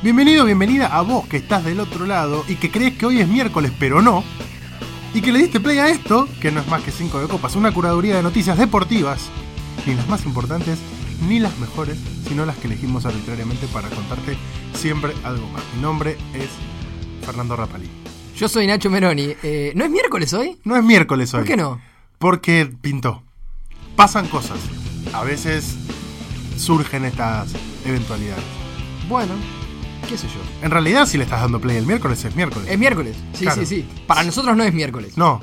Bienvenido, bienvenida a vos que estás del otro lado y que crees que hoy es miércoles, pero no. Y que le diste play a esto, que no es más que 5 de copas, una curaduría de noticias deportivas, ni las más importantes, ni las mejores, sino las que elegimos arbitrariamente para contarte siempre algo más. Mi nombre es Fernando Rapalí. Yo soy Nacho Meroni. Eh, ¿No es miércoles hoy? No es miércoles hoy. ¿Por qué no? Porque pintó. Pasan cosas. A veces surgen estas eventualidades. Bueno, qué sé yo. En realidad, si le estás dando play el miércoles, es miércoles. Es miércoles. Sí, Claro. sí, sí. Para nosotros no es miércoles. No,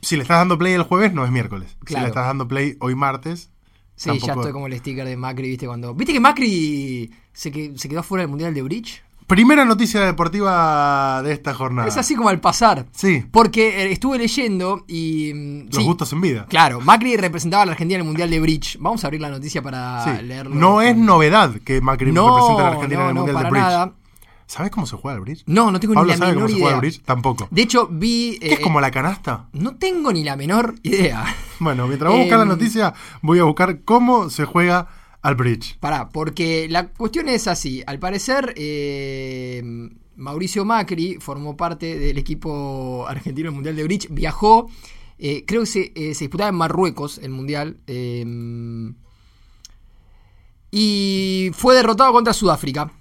si le estás dando play el jueves, no es miércoles. Si Claro. le estás dando play hoy martes, Sí, ya estoy como el sticker de Macri, ¿viste? Cuando. ¿Viste que Macri se, que- se quedó fuera del Mundial de Bridge? Primera noticia deportiva de esta jornada. Es así como al pasar. Sí, Porque eh, estuve leyendo y. mm, los sí, gustos en vida. Claro, Macri representaba a la Argentina en el Mundial de Bridge. Vamos a abrir la noticia para Sí. leerlo. No es novedad que Macri No, represente a la Argentina no, en el no, Mundial para de Bridge. nada. ¿Sabes cómo se juega el bridge? No, no tengo Pablo ni la sabe cómo se juega el bridge, tampoco. De hecho, vi. ¿Qué es eh, como la canasta? No tengo ni la menor idea. Bueno, mientras vos buscas la Em, noticia, voy a buscar cómo se juega al bridge. Pará, porque la cuestión es así. Al parecer, eh, Mauricio Macri formó parte del equipo argentino del Mundial de Bridge. Viajó, eh, creo que se, eh, se disputaba en Marruecos el Mundial. eh, y fue derrotado contra Sudáfrica.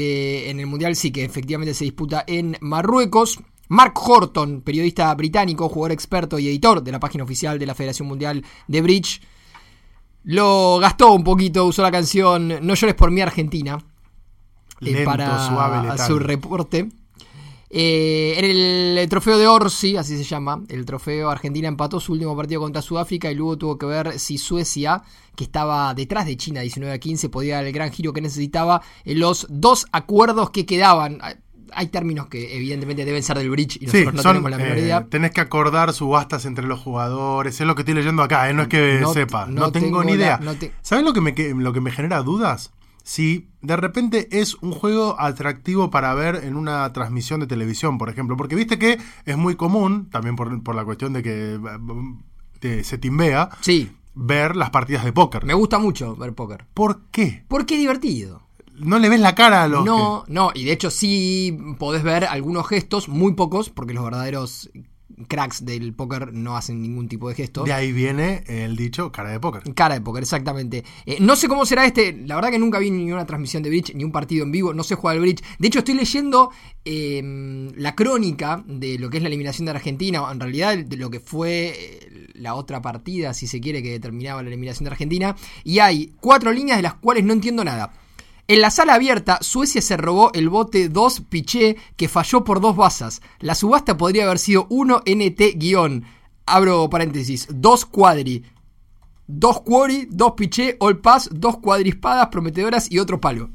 Eh, en el Mundial sí que efectivamente se disputa en Marruecos. Mark Horton, periodista británico, jugador experto y editor de la página oficial de la Federación Mundial de Bridge, lo gastó un poquito, usó la canción No llores por mi Argentina eh, para suave, su reporte. Eh, en el trofeo de Orsi, así se llama, el trofeo Argentina empató su último partido contra Sudáfrica y luego tuvo que ver si Suecia, que estaba detrás de China 19 a 15, podía dar el gran giro que necesitaba en los dos acuerdos que quedaban. Hay- términos que evidentemente deben ser del bridge y Sí, nosotros no son, tenemos la menor eh, idea. tenés que acordar subastas entre los jugadores. Es lo que estoy leyendo acá, eh, no es que No- sepa. No, no tengo, tengo ni idea. te- ¿Sabes lo que, me, lo que me genera dudas? Si de repente es un juego atractivo para ver en una transmisión de televisión, por ejemplo. Porque viste que es muy común, también por, por la cuestión de que te- se timbea, Sí, ver las partidas de póker. me gusta mucho ver póker. ¿Por qué? Porque es divertido. No le ves la cara a los No, no, y de hecho sí podés ver algunos gestos, muy pocos, porque los verdaderos cracks del póker no hacen ningún tipo de gesto. De ahí viene el dicho cara de póker. Cara de póker, exactamente. Eh, no sé cómo será este. La verdad que nunca vi ni una transmisión de bridge, ni un partido en vivo. No sé jugar al bridge. De hecho, estoy leyendo eh, la crónica de lo que es la eliminación de Argentina. En realidad, de lo que fue eh, la otra partida, si se quiere, que determinaba la eliminación de Argentina. Y hay cuatro líneas de las cuales no entiendo nada. En la sala abierta, Suecia se robó el bote 2 Piché que falló por dos basas. La subasta podría haber sido 1 NT guion. Abro paréntesis, 2 cuadri. Dos quarry, dos piché, all pass, dos cuadrispadas prometedoras y otro palo.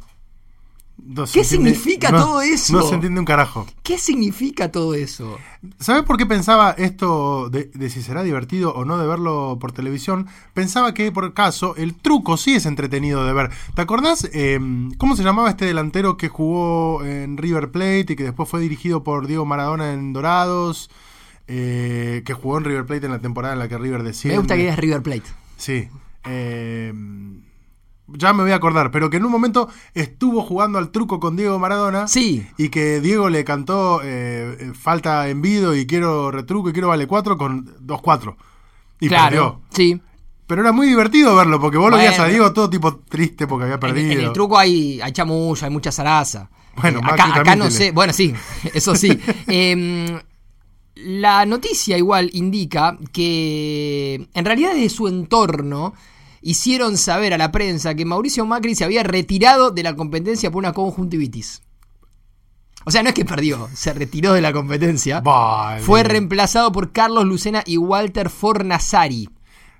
No ¿Qué entiende- significa no- todo eso? No se entiende un carajo. ¿Qué significa todo eso? ¿Sabes por qué pensaba esto de, de si será divertido o no de verlo por televisión? Pensaba que, por caso, el truco sí es entretenido de ver. ¿Te acordás eh, cómo se llamaba este delantero que jugó en River Plate y que después fue dirigido por Diego Maradona en Dorados? Eh, que jugó en River Plate en la temporada en la que River desciende. Me gusta que eres River Plate. Sí. Eh, ya me voy a acordar, pero que en un momento estuvo jugando al truco con Diego Maradona. Sí. Y que Diego le cantó eh, eh, falta envido y quiero retruco y quiero vale 4 con 2-4. Y claro. perdió. Sí. Pero era muy divertido verlo porque vos lo veías a Diego todo tipo triste porque había perdido. en el truco hay, hay chamulla, hay mucha zaraza. Bueno, Eh, acá, no tiene. sé. Bueno, sí, eso sí. Em, la noticia igual indica que en realidad de su entorno hicieron saber a la prensa que Mauricio Macri se había retirado de la competencia por una conjuntivitis. O sea, no es que perdió, se retiró de la competencia. Vale. Fue reemplazado por Carlos Lucena y Walter Fornazari.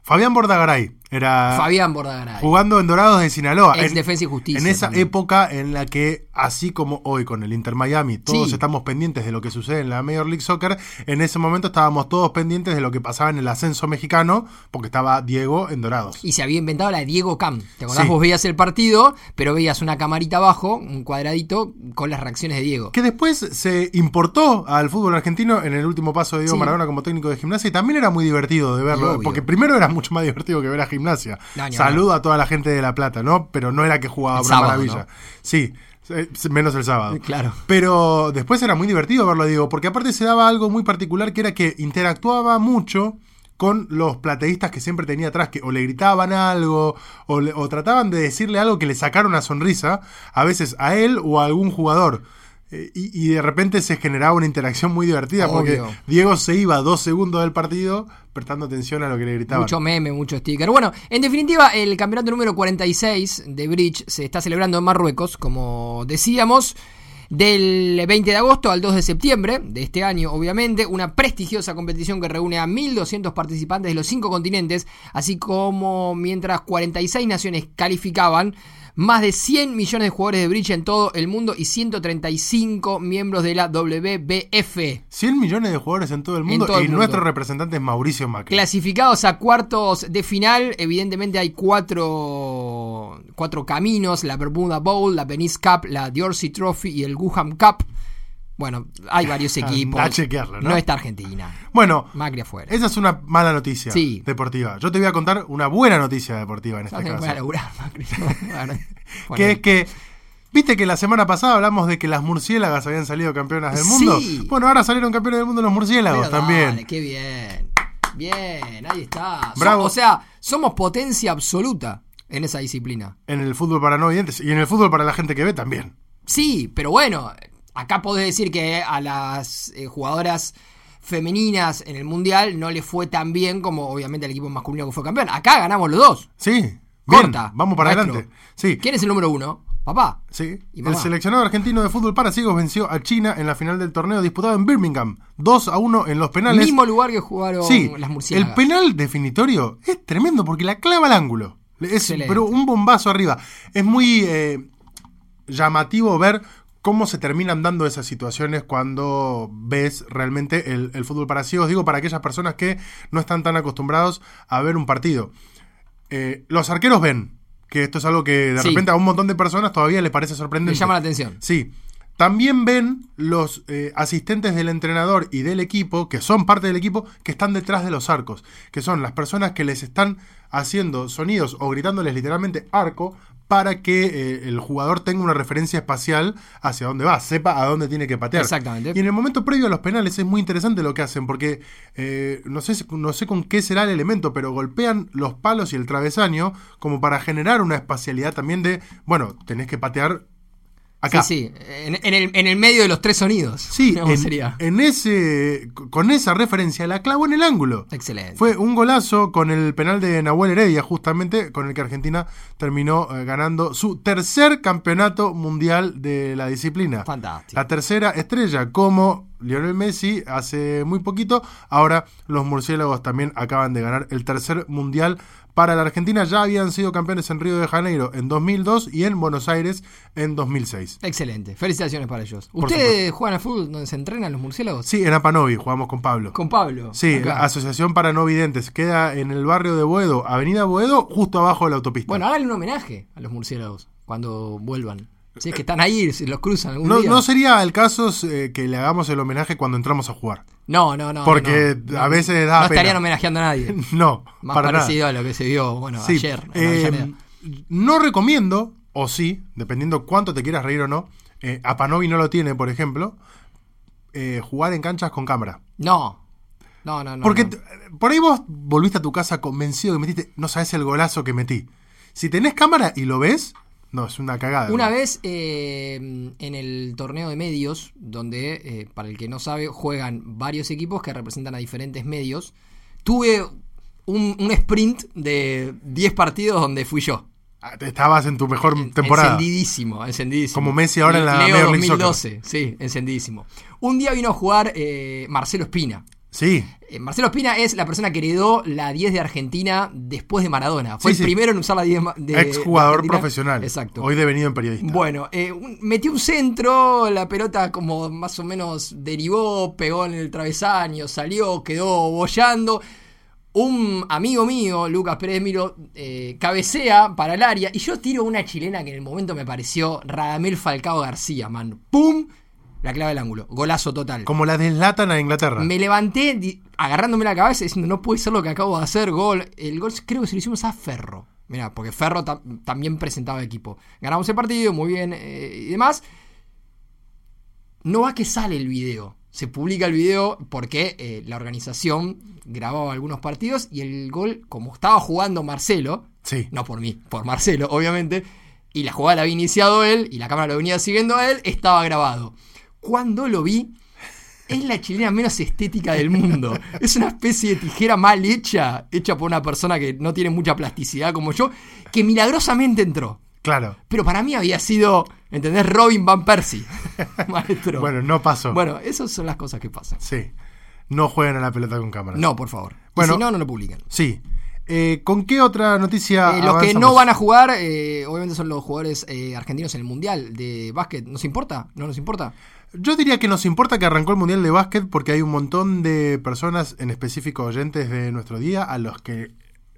Fabián Bordagaray era Fabián Bordagaray. jugando en Dorados de Sinaloa. Ex En- Defensa y Justicia En esa también. época en la que, así como hoy con el Inter Miami, todos Sí. estamos pendientes de lo que sucede en la Major League Soccer, en ese momento estábamos todos pendientes de lo que pasaba en el ascenso mexicano, porque estaba Diego en Dorados. Y se había inventado la de Diego Cam. ¿Te acordás? Sí. Vos veías el partido, pero veías una camarita abajo, un cuadradito, con las reacciones de Diego. Que después se importó al fútbol argentino en el último paso de Diego Sí. Maradona como técnico de gimnasia y también era muy divertido de verlo, obvio. porque primero era mucho más divertido que ver a gimnasia. No, ni Saludo a toda la gente de La Plata, ¿no? Pero no era que jugaba El una sábado, maravilla. ¿no? Sí, Eh, Menos el sábado. Claro. Pero después era muy divertido verlo, digo, porque aparte se daba algo muy particular que era que interactuaba mucho con los plateístas que siempre tenía atrás, que o le gritaban algo, o, le- o trataban de decirle algo que le sacara una sonrisa, a veces a él o a algún jugador. Eh, Y, y de repente se generaba una interacción muy divertida, porque. Diego se iba dos segundos del partido prestando atención a lo que le gritaban. Mucho meme, mucho sticker. Bueno, en definitiva, el campeonato número 46 de Bridge se está celebrando en Marruecos, como decíamos, del 20 de agosto al 2 de septiembre de este año, obviamente. Una prestigiosa competición que reúne a 1.200 participantes de los cinco continentes, así como mientras 46 naciones calificaban. Más de 100 millones de jugadores de Bridge en todo el mundo y 135 miembros de la WBF. 100 millones de jugadores en todo el mundo todo el y mundo. nuestro representante es Mauricio Macri. Clasificados a cuartos de final, evidentemente hay cuatro, cuatro caminos, la Bermuda Bowl, la Venice Cup, la Dorsey Trophy y el Guham Cup. Bueno, hay varios equipos. A chequearlo, ¿no? está Argentina. Bueno, Macri afuera. esa es una mala noticia Sí. deportiva. Yo te voy a contar una buena noticia deportiva en este ¿Sabes que caso. laburar, Macri? Bueno, que es que, viste que la semana pasada hablamos de que las murciélagas habían salido campeonas del mundo. Sí. Bueno, ahora salieron campeones del mundo los murciélagos pero también. dale, qué bien. Bien, ahí está. Bravo. O sea, somos potencia absoluta en esa disciplina. En el fútbol para no videntes y en el fútbol para la gente que ve también. Sí, pero bueno, acá podés decir que a las eh, jugadoras femeninas en el Mundial no le fue tan bien como obviamente al equipo masculino que fue campeón. Acá ganamos los dos. Sí. bien, Corta. Vamos para maestro. adelante. Sí. ¿Quién es el número uno? Papá. Sí. Y El seleccionado argentino de fútbol para ciegos venció a China en la final del torneo disputado en Birmingham. 2 a 1 en los penales. Mismo lugar que jugaron Sí, las el murciélagas. penal definitorio es tremendo porque la clava al ángulo. Es Excelente. pero un bombazo arriba. Es muy eh, llamativo ver cómo se terminan dando esas situaciones cuando ves realmente el, el fútbol para ciegos. Digo, para aquellas personas que no están tan acostumbrados a ver un partido. Eh, los arqueros ven que esto es algo que de Sí. repente a un montón de personas todavía les parece sorprendente. Me llama la atención. Sí. También ven los eh, asistentes del entrenador y del equipo, que son parte del equipo, que están detrás de los arcos, que son las personas que les están haciendo sonidos o gritándoles literalmente arco para que eh, el jugador tenga una referencia espacial hacia dónde va, sepa a dónde tiene que patear. Exactamente. Y en el momento previo a los penales es muy interesante lo que hacen, porque eh, no, sé, no sé con qué será el elemento, pero golpean los palos y el travesaño como para generar una espacialidad también de, bueno, tenés que patear acá. Sí, sí. En, en el, en el medio de los tres sonidos. Sí, ¿Cómo en, sería? en ese, con esa referencia la clavó en el ángulo. Excelente. Fue un golazo con el penal de Nahuel Heredia, justamente, con el que Argentina terminó eh, ganando su tercer campeonato mundial de la disciplina. Fantástico. La tercera estrella, como Lionel Messi hace muy poquito. Ahora los murciélagos también acaban de ganar el tercer mundial para la Argentina. Ya habían sido campeones en Río de Janeiro en 2002 y en Buenos Aires en 2006. Excelente. Felicitaciones para ellos. ¿Ustedes juegan al fútbol donde se entrenan los murciélagos? Sí, en Apanovi jugamos con Pablo. Con Pablo. Sí, acá. la Asociación para No Videntes. Queda en el barrio de Boedo, Avenida Boedo, justo abajo de la autopista. Bueno, háganle un homenaje a los murciélagos cuando vuelvan. Si es que están ahí, si los cruzan algún no, día. no sería el caso eh, que le hagamos el homenaje cuando entramos a jugar. no, no, no. Porque no, no. a veces da No pena. estarían homenajeando a nadie. No, Más para nada. parecido a lo que se vio, bueno, Sí, ayer. eh, no recomiendo, o sí, dependiendo cuánto te quieras reír o no, eh, Apanovi no lo tiene, por ejemplo, eh, jugar en canchas con cámara. No. No, no, no. Porque por ahí vos volviste a tu casa convencido que metiste, no sabes el golazo que metí. Si tenés cámara y lo ves, no, es una cagada. Una ¿no? vez eh, en el torneo de medios, donde, eh, para el que no sabe, juegan varios equipos que representan a diferentes medios, tuve un, un sprint de 10 partidos donde fui yo. Ah, Estabas en tu mejor temporada. Encendidísimo, encendidísimo. Como Messi ahora en la Leo Major League 2012, sí, encendidísimo. Un día vino a jugar eh, Marcelo Espina. Sí, Eh, Marcelo Espina es la persona que heredó la 10 de Argentina después de Maradona. Fue Sí, sí. el primero en usar la 10 ma- de, ex jugador profesional. Exacto. Hoy devenido en periodista. Bueno, eh, un- metió un centro, la pelota como más o menos derivó, pegó en el travesaño, salió, quedó bollando. Un amigo mío, Lucas Pérez Miro, eh, cabecea para el área y yo tiro una chilena que en el momento me pareció Radamel Falcao García, man. ¡Pum! La clave del ángulo. Golazo total. Como la deslatan a Inglaterra. Me levanté agarrándome la cabeza diciendo, no puede ser lo que acabo de hacer, gol. El gol creo que se lo hicimos a Ferro. Mirá, porque Ferro también presentaba equipo. Ganamos el partido, muy bien eh, y demás. No va que sale el video. Se publica el video porque eh, la organización grababa algunos partidos y el gol, como estaba jugando Marcelo, sí. no por mí, por Marcelo, obviamente, y la jugada la había iniciado él y la cámara lo venía siguiendo a él, estaba grabado. Cuando lo vi, es la chilena menos estética del mundo. Es una especie de tijera mal hecha, hecha por una persona que no tiene mucha plasticidad como yo, que milagrosamente entró. Claro. Pero para mí había sido, ¿entendés? Robin Van Persie, maestro. bueno, no pasó. Bueno, esas son las cosas que pasan. Sí. No jueguen a la pelota con cámara. No, por favor. Bueno, si no, no lo publiquen. Sí. Eh, ¿Con qué otra noticia? Eh, los que no van a jugar, eh, obviamente son los jugadores argentinos en el Mundial de básquet. ¿Nos importa? ¿No nos importa? Yo diría que nos importa que arrancó el Mundial de Básquet porque hay un montón de personas, en específico oyentes de nuestro día, a los que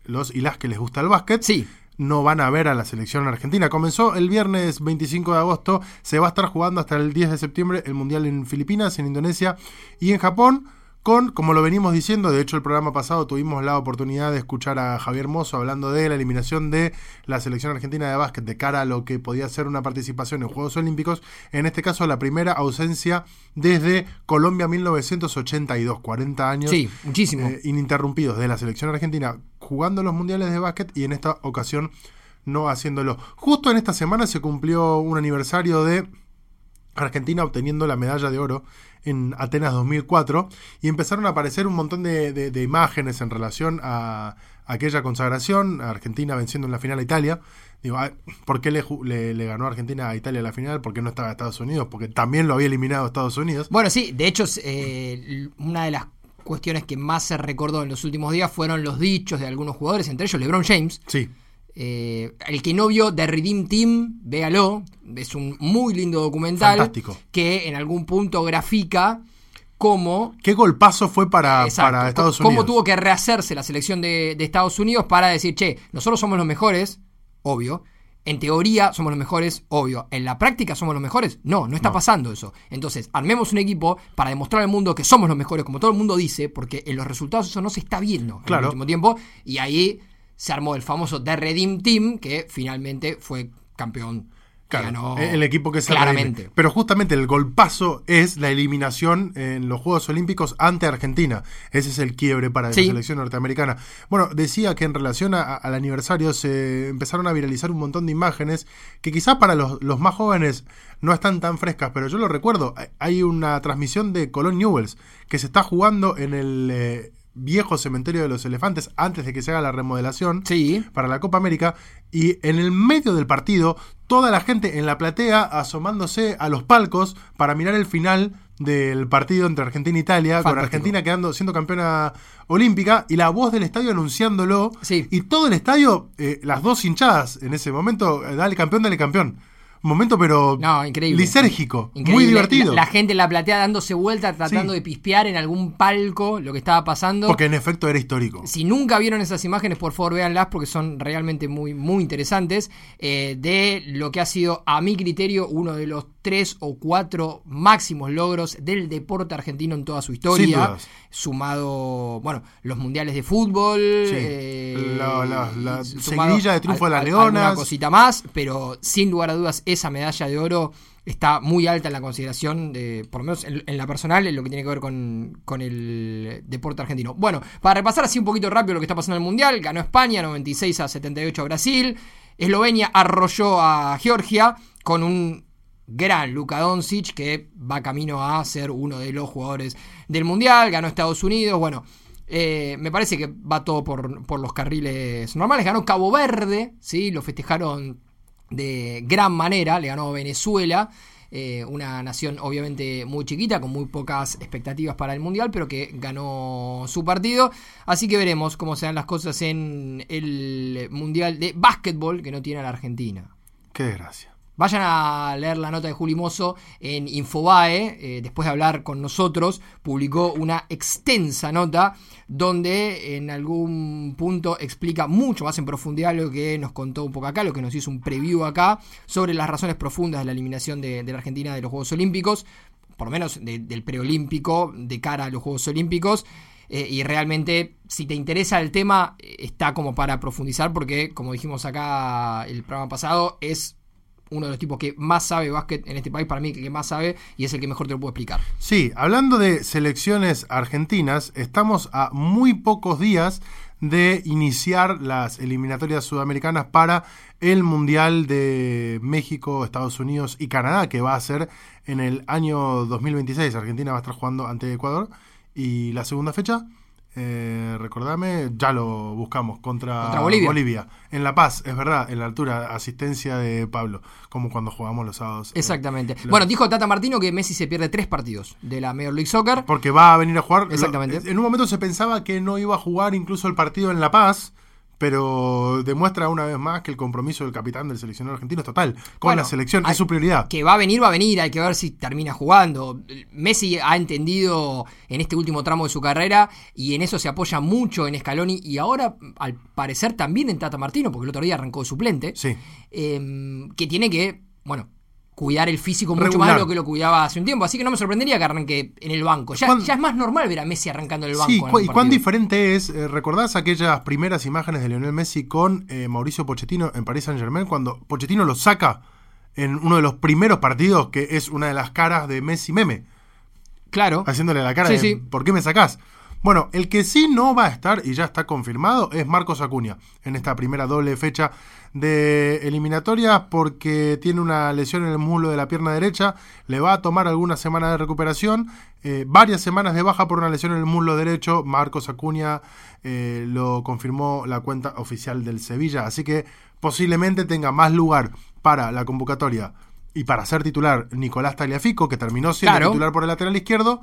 los y las que les gusta el básquet. Sí no van a ver a la selección argentina. Comenzó el viernes 25 de agosto, se va a estar jugando hasta el 10 de septiembre el Mundial en Filipinas, en Indonesia y en Japón con, como lo venimos diciendo, de hecho el programa pasado tuvimos la oportunidad de escuchar a Javier Mozo hablando de la eliminación de la selección argentina de básquet de cara a lo que podía ser una participación en Juegos Olímpicos, en este caso la primera ausencia desde Colombia 1982, 40 años sí, muchísimo. Eh, ininterrumpidos de la selección argentina jugando los mundiales de básquet y en esta ocasión no haciéndolo. Justo en esta semana se cumplió un aniversario de Argentina obteniendo la medalla de oro en Atenas 2004 y empezaron a aparecer un montón de, imágenes en relación a, aquella consagración, Argentina venciendo en la final a Italia. Digo, ¿por qué le, le, ganó Argentina a Italia la final? ¿Por qué no estaba Estados Unidos? Porque también lo había eliminado Estados Unidos. Bueno, sí, de hecho, eh, una de las cuestiones que más se recordó en los últimos días fueron los dichos de algunos jugadores, entre ellos LeBron James. Sí eh, el que no vio The Redeem Team, véalo. Es un muy lindo documental. Que en algún punto grafica cómo. ¿Qué golpazo fue para, para Estados Unidos? Cómo tuvo que rehacerse la selección de, Estados Unidos para decir, che, nosotros somos los mejores, obvio. En teoría somos los mejores, obvio. En la práctica somos los mejores. No, no está pasando eso. Entonces, armemos un equipo para demostrar al mundo que somos los mejores, como todo el mundo dice, porque en los resultados eso no se está viendo en el último tiempo. Y ahí se armó el famoso The Redeem Team, que finalmente fue campeón. ganó el equipo que se claramente. Pero justamente el golpazo es la eliminación en los Juegos Olímpicos ante Argentina. Ese es el quiebre para la selección norteamericana. Bueno, decía que en relación al aniversario se empezaron a viralizar un montón de imágenes que quizás para los, más jóvenes no están tan frescas, pero yo lo recuerdo. Hay una transmisión de Colón Newells que se está jugando en el... Eh, viejo cementerio de los elefantes antes de que se haga la remodelación para la Copa América y en el medio del partido toda la gente en la platea asomándose a los palcos para mirar el final del partido entre Argentina e Italia, con Argentina quedando siendo campeona olímpica y la voz del estadio anunciándolo y todo el estadio, eh, las dos hinchadas en ese momento, dale campeón, dale campeón momento, pero no, increíble. lisérgico, muy divertido. La, gente en la platea dándose vuelta, tratando de pispear en algún palco lo que estaba pasando. Porque en efecto era histórico. Si nunca vieron esas imágenes, por favor véanlas porque son realmente muy, muy interesantes. Eh, de lo que ha sido, a mi criterio, uno de los tres o cuatro máximos logros del deporte argentino en toda su historia. Sumado, bueno, los mundiales de fútbol. Eh, la, seguidilla de triunfo de las Leonas. Una cosita más, pero sin lugar a dudas, esa medalla de oro está muy alta en la consideración, de, por lo menos en, la personal, en lo que tiene que ver con, con, el deporte argentino. Bueno, para repasar así un poquito rápido lo que está pasando en el Mundial, ganó España 96 a 78 a Brasil, Eslovenia arrolló a Georgia con un gran Luka Doncic que va camino a ser uno de los jugadores del Mundial, ganó Estados Unidos, bueno, eh, me parece que va todo por, por, los carriles normales, ganó Cabo Verde, ¿sí? lo festejaron de gran manera, le ganó Venezuela. Eh, una nación obviamente muy chiquita, con muy pocas expectativas para el Mundial, pero que ganó su partido. Así que veremos cómo se dan las cosas en el Mundial de Básquetbol que no tiene a la Argentina. Qué desgracia. Vayan a leer la nota de Juli Mozo en Infobae, eh, después de hablar con nosotros, publicó una extensa nota donde en algún punto explica mucho más en profundidad lo que nos contó un poco acá, lo que nos hizo un preview acá, sobre las razones profundas de la eliminación de, la Argentina de los Juegos Olímpicos, por lo menos del preolímpico, de cara a los Juegos Olímpicos. eh, y realmente, si te interesa el tema, eh, está como para profundizar, porque, como dijimos acá el programa pasado, es uno de los tipos que más sabe básquet en este país, para mí que más sabe y es el que mejor te lo puedo explicar. Sí, hablando de selecciones argentinas, estamos a muy pocos días de iniciar las eliminatorias sudamericanas para el Mundial de México, Estados Unidos y Canadá, que va a ser en el año 2026. Argentina va a estar jugando ante Ecuador. Y la segunda fecha, eh, recordame, ya lo buscamos contra, Contra Bolivia. En La Paz, es verdad, en la altura, asistencia de Pablo, como cuando jugamos los sábados. eh, Exactamente. Bueno, dijo Tata Martino que Messi se pierde tres partidos de la Major League Soccer. Porque va a venir a jugar. Exactamente. Lo- En un momento se pensaba que no iba a jugar incluso el partido en La Paz, pero demuestra una vez más que el compromiso del capitán del seleccionado argentino es total. Con Bueno, la selección, hay- es su prioridad. Que va a venir, va a venir, hay que ver si termina jugando. Messi ha entendido en este último tramo de su carrera y en eso se apoya mucho en Scaloni y ahora, al parecer, también en Tata Martino, porque el otro día arrancó de suplente, Sí. eh, que tiene que, bueno, cuidar el físico mucho Regular. más de lo que lo cuidaba hace un tiempo. Así que no me sorprendería que arranque en el banco. Ya, ¿Cuán- ya es más normal ver a Messi arrancando en el banco. Sí, en y cuán diferente es, eh, ¿recordás aquellas primeras imágenes de Lionel Messi con eh, Mauricio Pochettino en Paris Saint Germain? Cuando Pochettino lo saca en uno de los primeros partidos, que es una de las caras de Messi meme. Claro. haciéndole la cara Sí, de sí. ¿por qué me sacás? Bueno, el que sí no va a estar, y ya está confirmado, es Marcos Acuña, en esta primera doble fecha de eliminatoria, porque tiene una lesión en el muslo de la pierna derecha, le va a tomar algunas semanas de recuperación, eh, varias semanas de baja por una lesión en el muslo derecho, Marcos Acuña eh, lo confirmó la cuenta oficial del Sevilla, así que posiblemente tenga más lugar para la convocatoria y para ser titular Nicolás Tagliafico, que terminó siendo Claro. titular por el lateral izquierdo,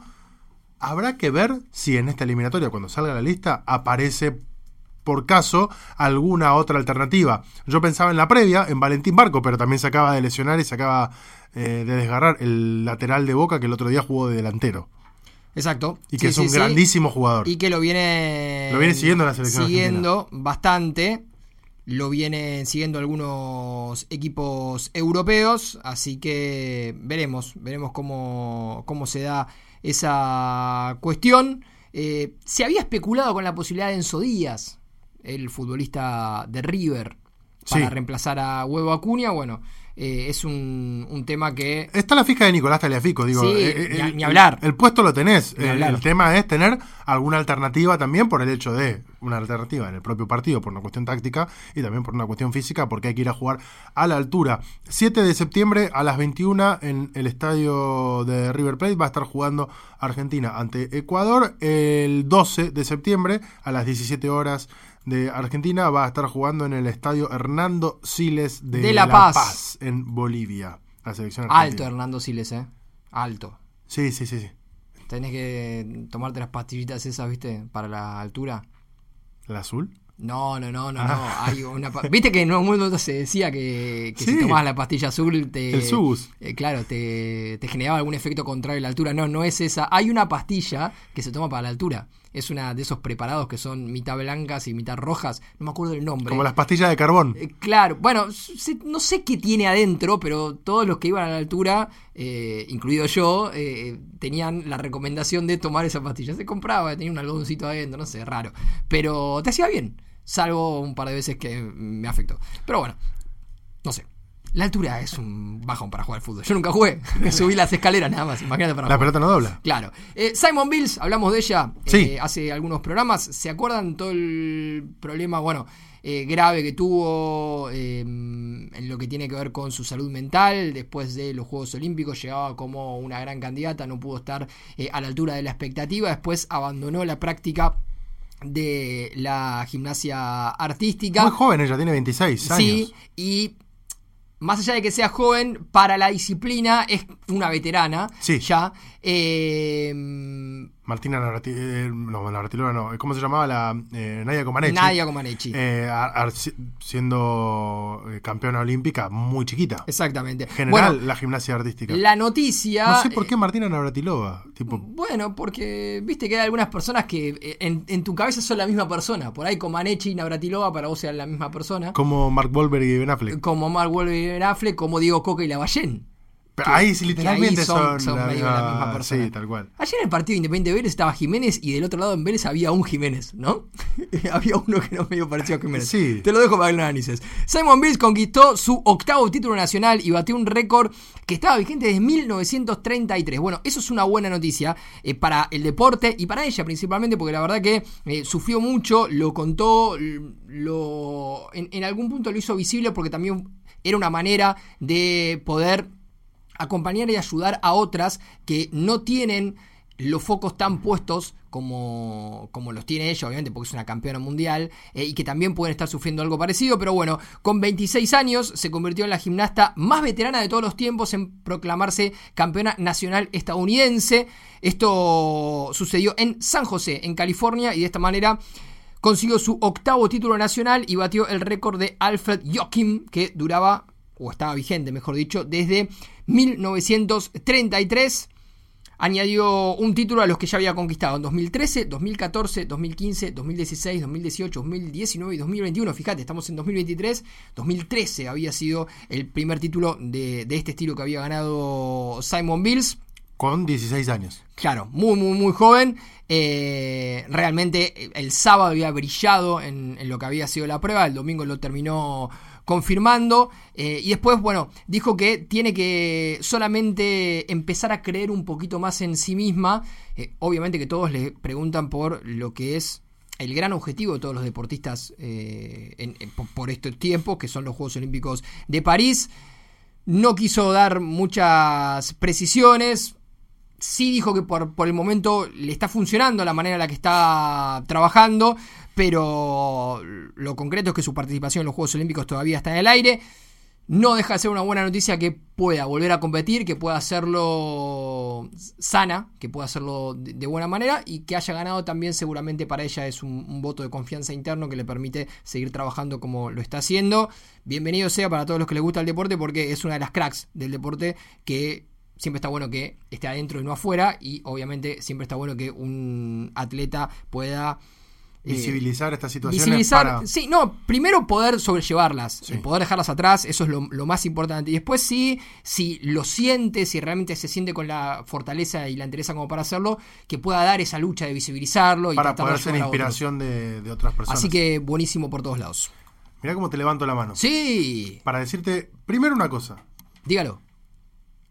Habrá que ver si en esta eliminatoria, cuando salga la lista, aparece por caso alguna otra alternativa. Yo pensaba en la previa, en Valentín Barco, pero también se acaba de lesionar y se acaba eh, de desgarrar el lateral de Boca que el otro día jugó de delantero. Exacto. Y que Sí, es un sí, sí. grandísimo jugador. Y que lo viene. Lo viene siguiendo la selección Siguiendo bastante. Lo vienen siguiendo algunos equipos europeos. Así que veremos. Veremos cómo, cómo se da esa cuestión. Eh, se había especulado con la posibilidad de Enzo Díaz, el futbolista de River, para Sí. reemplazar a Huevo Acuña. Bueno, eh, es un, un tema que Está la fija de Nicolás Taliafico, digo. Sí, eh, eh, ni- ni hablar. El, puesto lo tenés. El, el tema es tener alguna alternativa también por el hecho de una alternativa en el propio partido por una cuestión táctica y también por una cuestión física porque hay que ir a jugar a la altura. 7 de septiembre a las 21 en el estadio de River Plate va a estar jugando Argentina ante Ecuador. El 12 de septiembre a las 17 horas de Argentina va a estar jugando en el estadio Hernando Siles de, De La Paz. en Bolivia. La selección alto argentina. Hernando Siles, ¿eh? Alto. Sí, sí, sí, sí. Tenés que tomarte las pastillitas esas, ¿viste? Para la altura. ¿El azul? No, no, no, no, no. Hay una pa- Viste que en un momento se decía que, que Sí. si tomabas la pastilla azul te. El Subus. eh, claro, te, te generaba algún efecto contrario a la altura. No, no es esa. Hay una pastilla que se toma para la altura. Es una de esos preparados que son mitad blancas y mitad rojas. No me acuerdo del nombre. Como las pastillas de carbón. Eh, claro, bueno, no sé qué tiene adentro, pero todos los que iban a la altura, eh, incluido yo, eh, tenían la recomendación de tomar esa pastilla. Se compraba, tenía un algodoncito adentro, no sé, raro. Pero te hacía bien, salvo un par de veces que me afectó. Pero bueno, no sé. La altura es un bajón para jugar al fútbol. Yo nunca jugué, me subí las escaleras nada más, imagínate para La jugar. pelota no dobla. Claro. Eh, Simon Bills, hablamos de ella Sí. eh, hace algunos programas. ¿Se acuerdan todo el problema, bueno, eh, grave que tuvo eh, en lo que tiene que ver con su salud mental? Después de los Juegos Olímpicos llegaba como una gran candidata, no pudo estar eh, a la altura de la expectativa. Después abandonó la práctica de la gimnasia artística. Muy joven ella, tiene 26 años. Sí, y más allá de que sea joven, para la disciplina es una veterana. Sí. Ya. Eh, Martina Navrati- eh, no, Navratilova no. ¿Cómo se llamaba la eh, Nadia Comaneci? Nadia Comaneci. Eh, siendo eh, campeona olímpica muy chiquita. Exactamente. General, Bueno, la gimnasia artística. la noticia. no sé por qué eh, Martina Navratilova. Tipo, Bueno, porque viste que hay algunas personas que en, en tu cabeza son la misma persona. Por ahí Comaneci y Navratilova para vos sean la misma persona. como Mark Wahlberg y Ben Affleck. Como Mark Wahlberg y Ben Affleck, como Diego Coca y Lavallén. Pero ahí sí, literalmente ahí son, son la medio la misma persona. Sí, tal cual. Ayer en el partido Independiente Vélez estaba Jiménez y del otro lado en Vélez había un Jiménez, ¿no? había uno que no medio parecía a Jiménez. Sí. Te lo dejo para que lo analices. Simon Bills conquistó su octavo título nacional y batió un récord que estaba vigente desde 1933. Bueno, eso es una buena noticia eh, para el deporte y para ella principalmente, porque la verdad que eh, sufrió mucho, lo contó, lo en, en algún punto lo hizo visible porque también era una manera de poder acompañar y ayudar a otras que no tienen los focos tan puestos como, como los tiene ella, obviamente, porque es una campeona mundial, eh, y que también pueden estar sufriendo algo parecido, pero bueno, con 26 años se convirtió en la gimnasta más veterana de todos los tiempos en proclamarse campeona nacional estadounidense. Esto sucedió en San José, en California, y de esta manera consiguió su octavo título nacional y batió el récord de Alfred Joachim, que duraba, o estaba vigente, mejor dicho, desde 1933 añadió un título a los que ya había conquistado en 2013, 2014, 2015, 2016, 2018, 2019 y 2021. Fíjate, estamos en 2023. 2013 había sido el primer título de, de este estilo que había ganado Simon Bills. Con 16 años. Claro, muy, muy, muy joven. Eh, realmente el sábado había brillado en, en, lo que había sido la prueba. El domingo lo terminó confirmando. Eh, y después, bueno, dijo que tiene que solamente empezar a creer un poquito más en sí misma. Eh, obviamente que todos le preguntan por lo que es el gran objetivo de todos los deportistas eh, por estos tiempos, que son los Juegos Olímpicos de París. No quiso dar muchas precisiones, sí dijo que por, por, el momento le está funcionando la manera en la que está trabajando, pero lo concreto es que su participación en los Juegos Olímpicos todavía está en el aire. No deja de ser una buena noticia que pueda volver a competir, que pueda hacerlo sana, que pueda hacerlo de, buena manera y que haya ganado también seguramente para ella es un, voto de confianza interno que le permite seguir trabajando como lo está haciendo. Bienvenido sea para todos los que les gusta el deporte porque es una de las cracks del deporte que siempre está bueno que esté adentro y no afuera y obviamente siempre está bueno que un atleta pueda visibilizar eh, estas situaciones visibilizar para... sí no primero poder sobrellevarlas sí. poder dejarlas atrás eso es lo, lo, más importante y después sí si lo siente si realmente se siente con la fortaleza y la entereza como para hacerlo que pueda dar esa lucha de visibilizarlo y para poder ser inspiración de, de, otras personas así que buenísimo por todos lados mira cómo te levanto la mano sí para decirte primero una cosa dígalo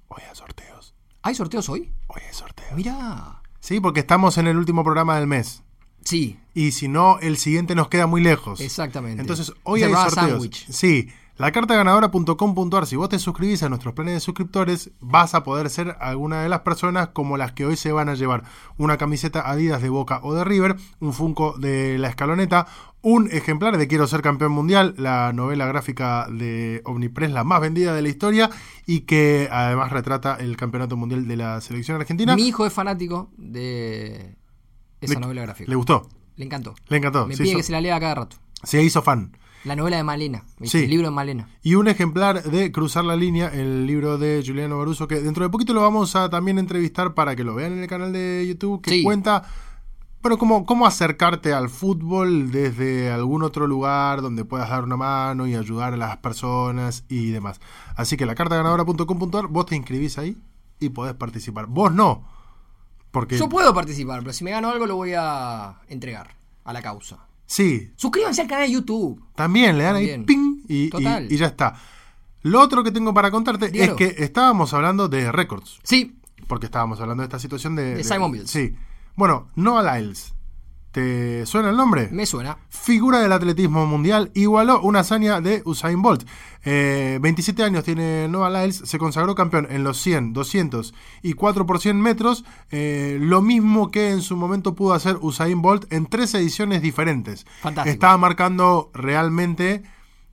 Hoy hay sorteos. ¿Hay sorteos hoy? Hoy hay sorteos. Mira. Sí, porque estamos en el último programa del mes. Sí. Y si no, el siguiente nos queda muy lejos. Exactamente. Entonces, hoy hay sorteos. Sandwich. Sí. La carta ganadora.com.ar, si vos te suscribís a nuestros planes de suscriptores, vas a poder ser alguna de las personas como las que hoy se van a llevar una camiseta Adidas de Boca o de River, un Funko de la escaloneta, un ejemplar de Quiero ser campeón mundial, la novela gráfica de Omnipress, la más vendida de la historia y que además retrata el campeonato mundial de la selección argentina. Mi hijo es fanático de esa le, novela gráfica. ¿Le gustó? Le encantó. Le encantó. Me pide hizo, que se la lea cada rato. Se hizo fan. La novela de Malena, sí. el libro de Malena. Y un ejemplar de Cruzar la Línea, el libro de Juliano Baruso, que dentro de poquito lo vamos a también entrevistar para que lo vean en el canal de YouTube, que sí. cuenta, bueno, cómo, cómo acercarte al fútbol desde algún otro lugar donde puedas dar una mano y ayudar a las personas y demás. Así que la carta ganadora.com.ar, vos te inscribís ahí y podés participar. Vos no. Porque... Yo puedo participar, pero si me gano algo lo voy a entregar a la causa. Sí. Suscríbanse al canal de YouTube. También le dan también. ahí ping y, y, y, ya está. Lo otro que tengo para contarte Dígalo. es que estábamos hablando de récords. Sí. Porque estábamos hablando de esta situación de. De, de Simon Bills. Sí. Bueno, Noah Lyles. ¿Te suena el nombre? Me suena. Figura del atletismo mundial, igualó una hazaña de Usain Bolt. Eh, 27 años tiene Noah Lyles, se consagró campeón en los 100, 200 y 4 por 100 metros, eh, lo mismo que en su momento pudo hacer Usain Bolt en tres ediciones diferentes. Fantástico. Estaba marcando realmente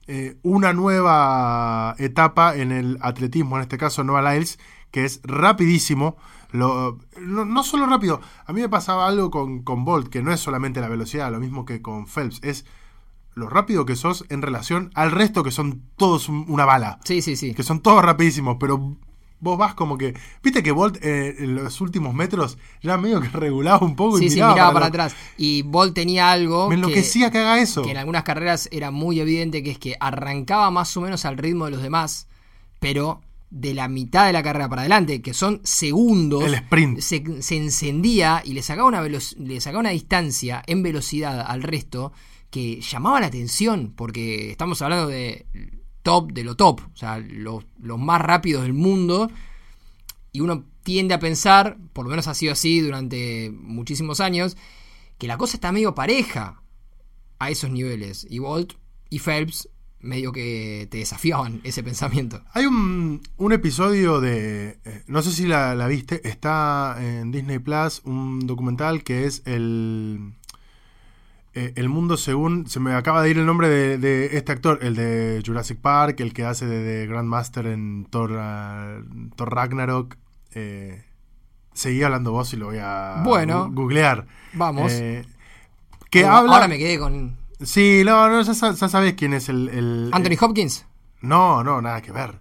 eh, una nueva etapa en el atletismo, en este caso Noah Lyles, que es rapidísimo. Lo, no, no, solo rápido, a mí me pasaba algo con, con Bolt, que no es solamente la velocidad, lo mismo que con Phelps, es lo rápido que sos en relación al resto que son todos una bala. Sí, sí, sí. Que son todos rapidísimos, pero vos vas como que. Viste que Bolt eh, en los últimos metros ya medio que regulaba un poco sí, y sí, miraba, miraba para, para, atrás. Y Bolt tenía algo. Me enloquecía que, que, haga eso. Que en algunas carreras era muy evidente que es que arrancaba más o menos al ritmo de los demás, pero de la mitad de la carrera para adelante, que son segundos, El sprint. se, se encendía y le sacaba, una le sacaba una distancia en velocidad al resto que llamaba la atención, porque estamos hablando de top de lo top, o sea, los, los más rápidos del mundo, y uno tiende a pensar, por lo menos ha sido así durante muchísimos años, que la cosa está medio pareja a esos niveles, y Bolt y Phelps medio que te desafiaban ese pensamiento. Hay un, un episodio de. eh, no sé si la, la viste. Está en Disney Plus un documental que es el. eh, el mundo según. Se me acaba de ir el nombre de, de este actor. El de Jurassic Park. El que hace de, de Grandmaster en Thor, ah, Thor Ragnarok. Eh, seguí hablando vos y lo voy a Bueno. googlear. Vamos. Que Ahora- habla. Ahora me quedé con Sí, no, no, ya, ya sabés quién es el. el- Anthony el- Hopkins. No, no, nada que ver.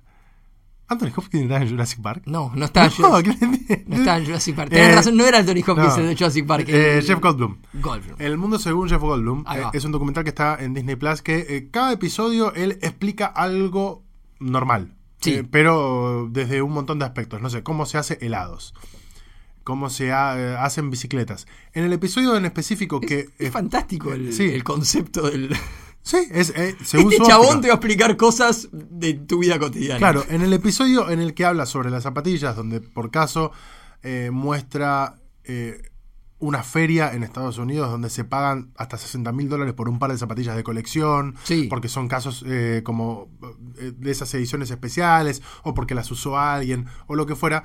Anthony Hopkins está en Jurassic Park. No, no está en No, Jurassic, ¿qué- no está en Jurassic Park. Tenés Eh, razón, no era Anthony Hopkins no. de Jurassic Park. Eh, el- Jeff Goldblum. Goldblum. El mundo según Jeff Goldblum eh, es un documental que está en Disney Plus que cada episodio él explica algo normal. Sí. Pero desde un montón de aspectos. No sé, cómo se hace helados. Cómo se ha- eh, hacen bicicletas. En el episodio en específico que... Es eh, fantástico el, sí. el concepto del... sí, es eh, según Este chabón óptica. te va a explicar cosas de tu vida cotidiana. Claro, en el episodio en el que habla sobre las zapatillas, donde por caso eh, muestra eh, una feria en Estados Unidos donde se pagan hasta 60 mil dólares por un par de zapatillas de colección, Sí. porque son casos eh, como de esas ediciones especiales, o porque las usó alguien, o lo que fuera,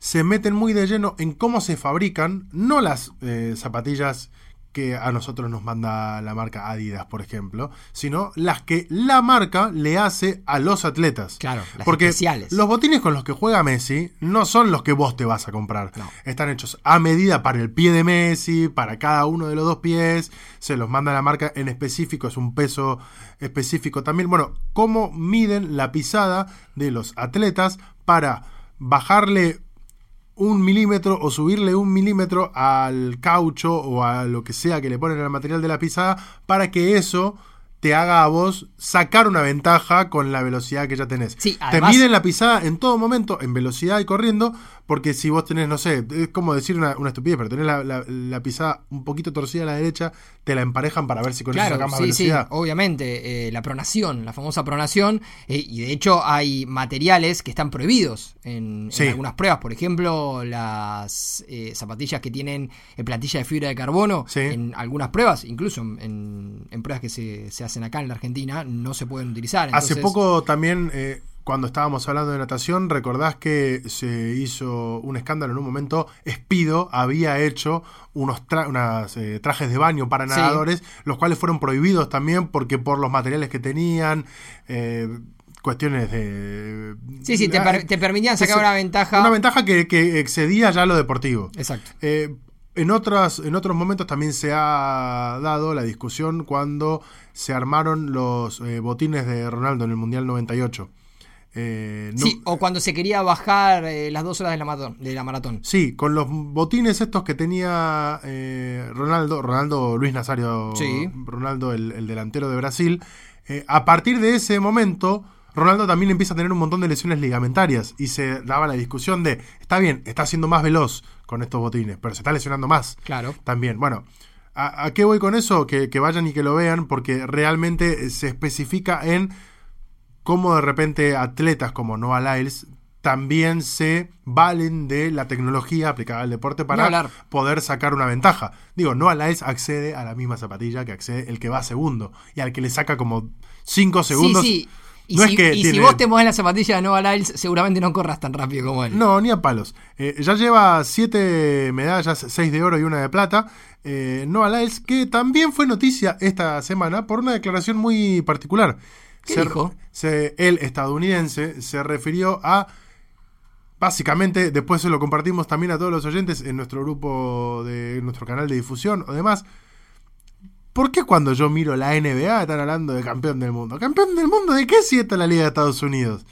se meten muy de lleno en cómo se fabrican, no las eh, zapatillas que a nosotros nos manda la marca Adidas, por ejemplo, sino las que la marca le hace a los atletas. Claro, las Porque especiales. los botines con los que juega Messi no son los que vos te vas a comprar. No. Están hechos a medida para el pie de Messi, para cada uno de los dos pies. Se los manda la marca en específico, es un peso específico también. Bueno, cómo miden la pisada de los atletas para bajarle un milímetro o subirle un milímetro al caucho o a lo que sea que le ponen al material de la pisada para que eso te haga a vos sacar una ventaja con la velocidad que ya tenés. Sí, te miden la pisada en todo momento, en velocidad y corriendo, porque si vos tenés, no sé, es como decir una, una estupidez, pero tenés la, la- la pisada un poquito torcida a la derecha, te la emparejan para ver si con eso Claro, sacás más sí, sí, velocidad. obviamente, eh, la pronación, la famosa pronación, eh, y de hecho hay materiales que están prohibidos en, en Sí. algunas pruebas, por ejemplo, las eh, zapatillas que tienen eh, plantilla de fibra de carbono, Sí. en algunas pruebas, incluso en, en pruebas que se, se hacen acá en la Argentina, no se pueden utilizar. Hace poco también, eh, cuando estábamos hablando de natación, recordás que se hizo un escándalo en un momento. Espido había hecho unos tra- unas, eh, trajes de baño para Sí. nadadores, los cuales fueron prohibidos también porque por los materiales que tenían, eh, cuestiones de... Sí, sí, te, Ah, per- te permitían sacar una ventaja. Una ventaja que, que excedía ya lo deportivo. Exacto. Eh, en, otras, en otros momentos también se ha dado la discusión cuando se armaron los eh, botines de Ronaldo en el Mundial 98. Eh, no- Sí, o cuando se quería bajar eh, las dos horas de la, maratón, de la maratón. sí, con los botines estos que tenía eh, Ronaldo, Ronaldo Luis Nazario, Sí. Ronaldo el, el delantero de Brasil, a partir de ese momento... Ronaldo también empieza a tener un montón de lesiones ligamentarias y se daba la discusión de, está bien, está siendo más veloz con estos botines, pero se está lesionando más. Claro. También, bueno, ¿a, a qué voy con eso? Que, que vayan y que lo vean, porque realmente se especifica en cómo de repente atletas como Noah Lyles también se valen de la tecnología aplicada al deporte para poder sacar una ventaja. Digo, Noah Lyles accede a la misma zapatilla que accede el que va segundo y al que le saca como 5 segundos. Sí, sí. Y, No es si, que y si vos te mueves la zapatilla de Nova Lyles, seguramente no corras tan rápido como él. No, ni a palos. Eh, ya lleva siete medallas, seis de oro y una de plata. Eh, Noah Lyles, que también fue noticia esta semana por una declaración muy particular. ¿Qué Se- dijo? se- el estadounidense se refirió a. Básicamente, después se lo compartimos también a todos los oyentes en nuestro grupo de en nuestro canal de difusión o demás. ¿Por qué cuando yo miro la NBA están hablando de campeón del mundo? ¿Campeón del mundo de qué si está la Liga de Estados Unidos?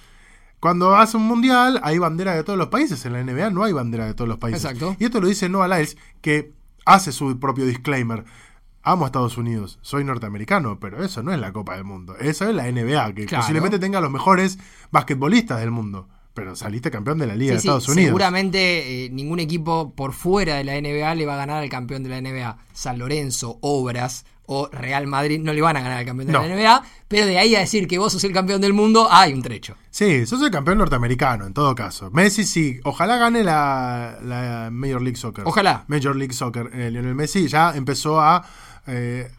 Cuando hace un mundial hay bandera de todos los países. En la NBA no hay bandera de todos los países. Exacto. Y esto lo dice Noah Lyles, que hace su propio disclaimer. Amo a Estados Unidos, soy norteamericano, pero eso no es la Copa del Mundo. Eso es la NBA, que Claro. posiblemente tenga los mejores basquetbolistas del mundo. pero saliste campeón de la Liga Sí, de sí, Estados Unidos. Seguramente eh, ningún equipo por fuera de la NBA le va a ganar al campeón de la NBA. San Lorenzo, Obras o Real Madrid no le van a ganar al campeón de No. la NBA, pero de ahí a decir que vos sos el campeón del mundo, hay un trecho. Sí, sos el campeón norteamericano, en todo caso. Messi sí, ojalá gane la, la Major League Soccer. Ojalá. Major League Soccer. Eh, Lionel Messi ya empezó a eh,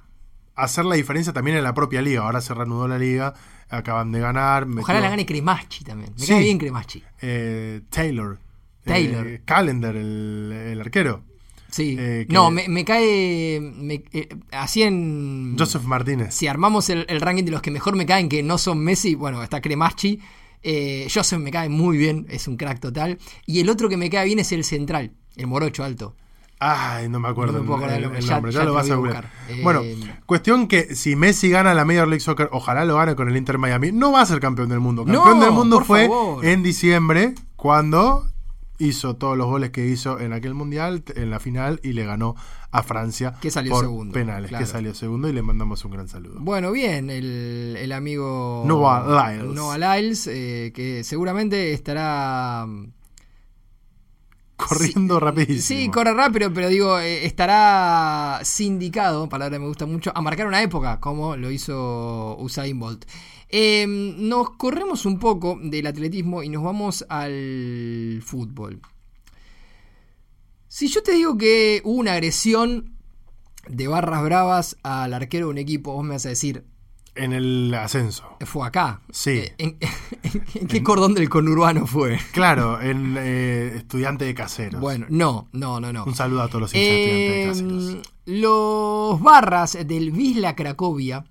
hacer la diferencia también en la propia liga. Ahora se reanudó la liga, acaban de ganar. Ojalá metió, la gane Cremachi también. Me Sí. cae bien Cremachi. eh, Taylor. Taylor. Eh, Callender, el, el arquero. Sí. Eh, No, me, me cae. me- así en. Joseph Martínez. Si armamos el, el ranking de los que mejor me caen, que no son Messi, bueno, está Cremachi. Joseph me cae muy bien, es un crack total. Y el otro que me cae bien es el central, el morocho alto. Ay, no me acuerdo No me puedo el, acordar el el nombre, ya- nombre, ya, ya lo vas a buscar. Bueno, Eh, cuestión que si Messi gana la Major League Soccer, ojalá lo gane con el Inter Miami, no va a ser campeón del mundo. Campeón No, del mundo fue favor. en diciembre cuando hizo todos los goles que hizo en aquel mundial, en la final, y le ganó a Francia Que salió por segundo, penales, claro. que salió segundo y le mandamos un gran saludo. Bueno, bien, el, el amigo Noah Lyles. Noah Lyles, eh, que seguramente estará. Corriendo sí, rapidísimo. Sí, corre rápido, pero digo, eh, estará sindicado, palabra que me gusta mucho, a marcar una época, como lo hizo Usain Bolt. Eh, nos corremos un poco del atletismo y nos vamos al fútbol. Si yo te digo que hubo una agresión de barras bravas al arquero de un equipo, vos me vas a decir, En el ascenso. fue acá. Sí. Eh, ¿En, en qué cordón del conurbano fue? Claro, en eh, Estudiante de Caseros. Bueno, no, no, no, no. Un saludo a todos los hinchas de Estudiante de Eh, Caseros. los barras del Wisla Cracovia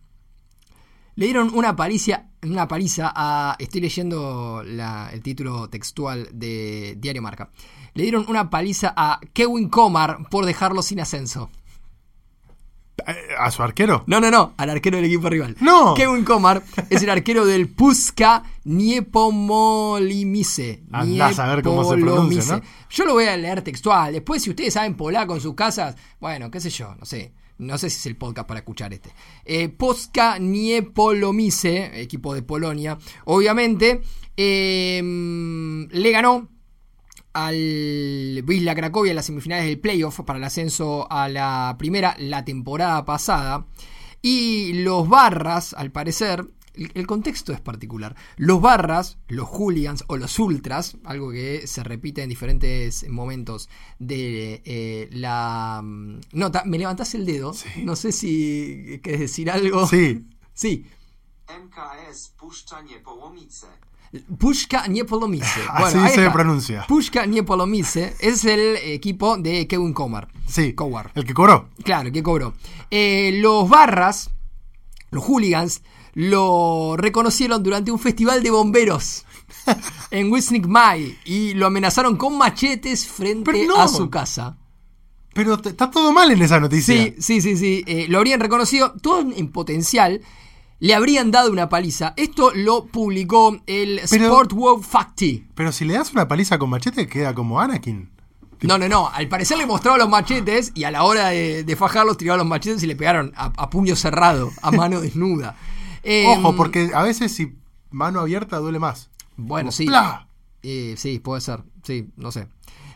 le dieron una paliza, una paliza a. Estoy leyendo la- el título textual de Diario Marca. Le dieron una paliza a Kevin Komar por dejarlo sin ascenso. Eh, ¿A su arquero? No, no, no, al arquero del equipo rival. No. Kevin Komar es el arquero del Puska Niepomolimice. Andás a ver cómo se pronuncia, ¿no? Yo lo voy a leer textual. Después, si ustedes saben polaco en sus casas, bueno, qué sé yo, no sé. No sé si es el podcast para escuchar este. Eh, Puska Niepolomice, equipo de Polonia, obviamente, eh, le ganó al Wisla Cracovia en las semifinales del playoff para el ascenso a la primera la temporada pasada. Y los barras, al parecer, el, el contexto es particular. Los barras, los hooligans o los ultras, algo que se repite en diferentes momentos de eh, la mm, nota. ¿Me levantás el dedo? No sé si querés decir algo. Sí. Sí. MKS Puszcza Niepołomice. Pushka Niepolomice. Así se pronuncia. Pushka Niepolomice es el equipo de Kevin Komar. Sí. El que cobró. Claro, que cobró. Eh, los barras, los hooligans, lo reconocieron durante un festival de bomberos en Wisnik Mai y lo amenazaron con machetes frente no. a su casa. Pero está todo mal en esa noticia. Sí, sí, sí, sí. Eh, lo habrían reconocido, todo en potencial. Le habrían dado una paliza. Esto lo publicó el Pero- Sport World Facty. Pero si le das una paliza con machete, queda como Anakin. No, no, no. Al parecer le mostraba los machetes y a la hora de, de fajarlos tiraba los machetes y le pegaron a, a puño cerrado, a mano desnuda. Eh, Ojo, porque a veces si mano abierta duele más. Bueno, Como sí. Eh, sí, puede ser. Sí, no sé.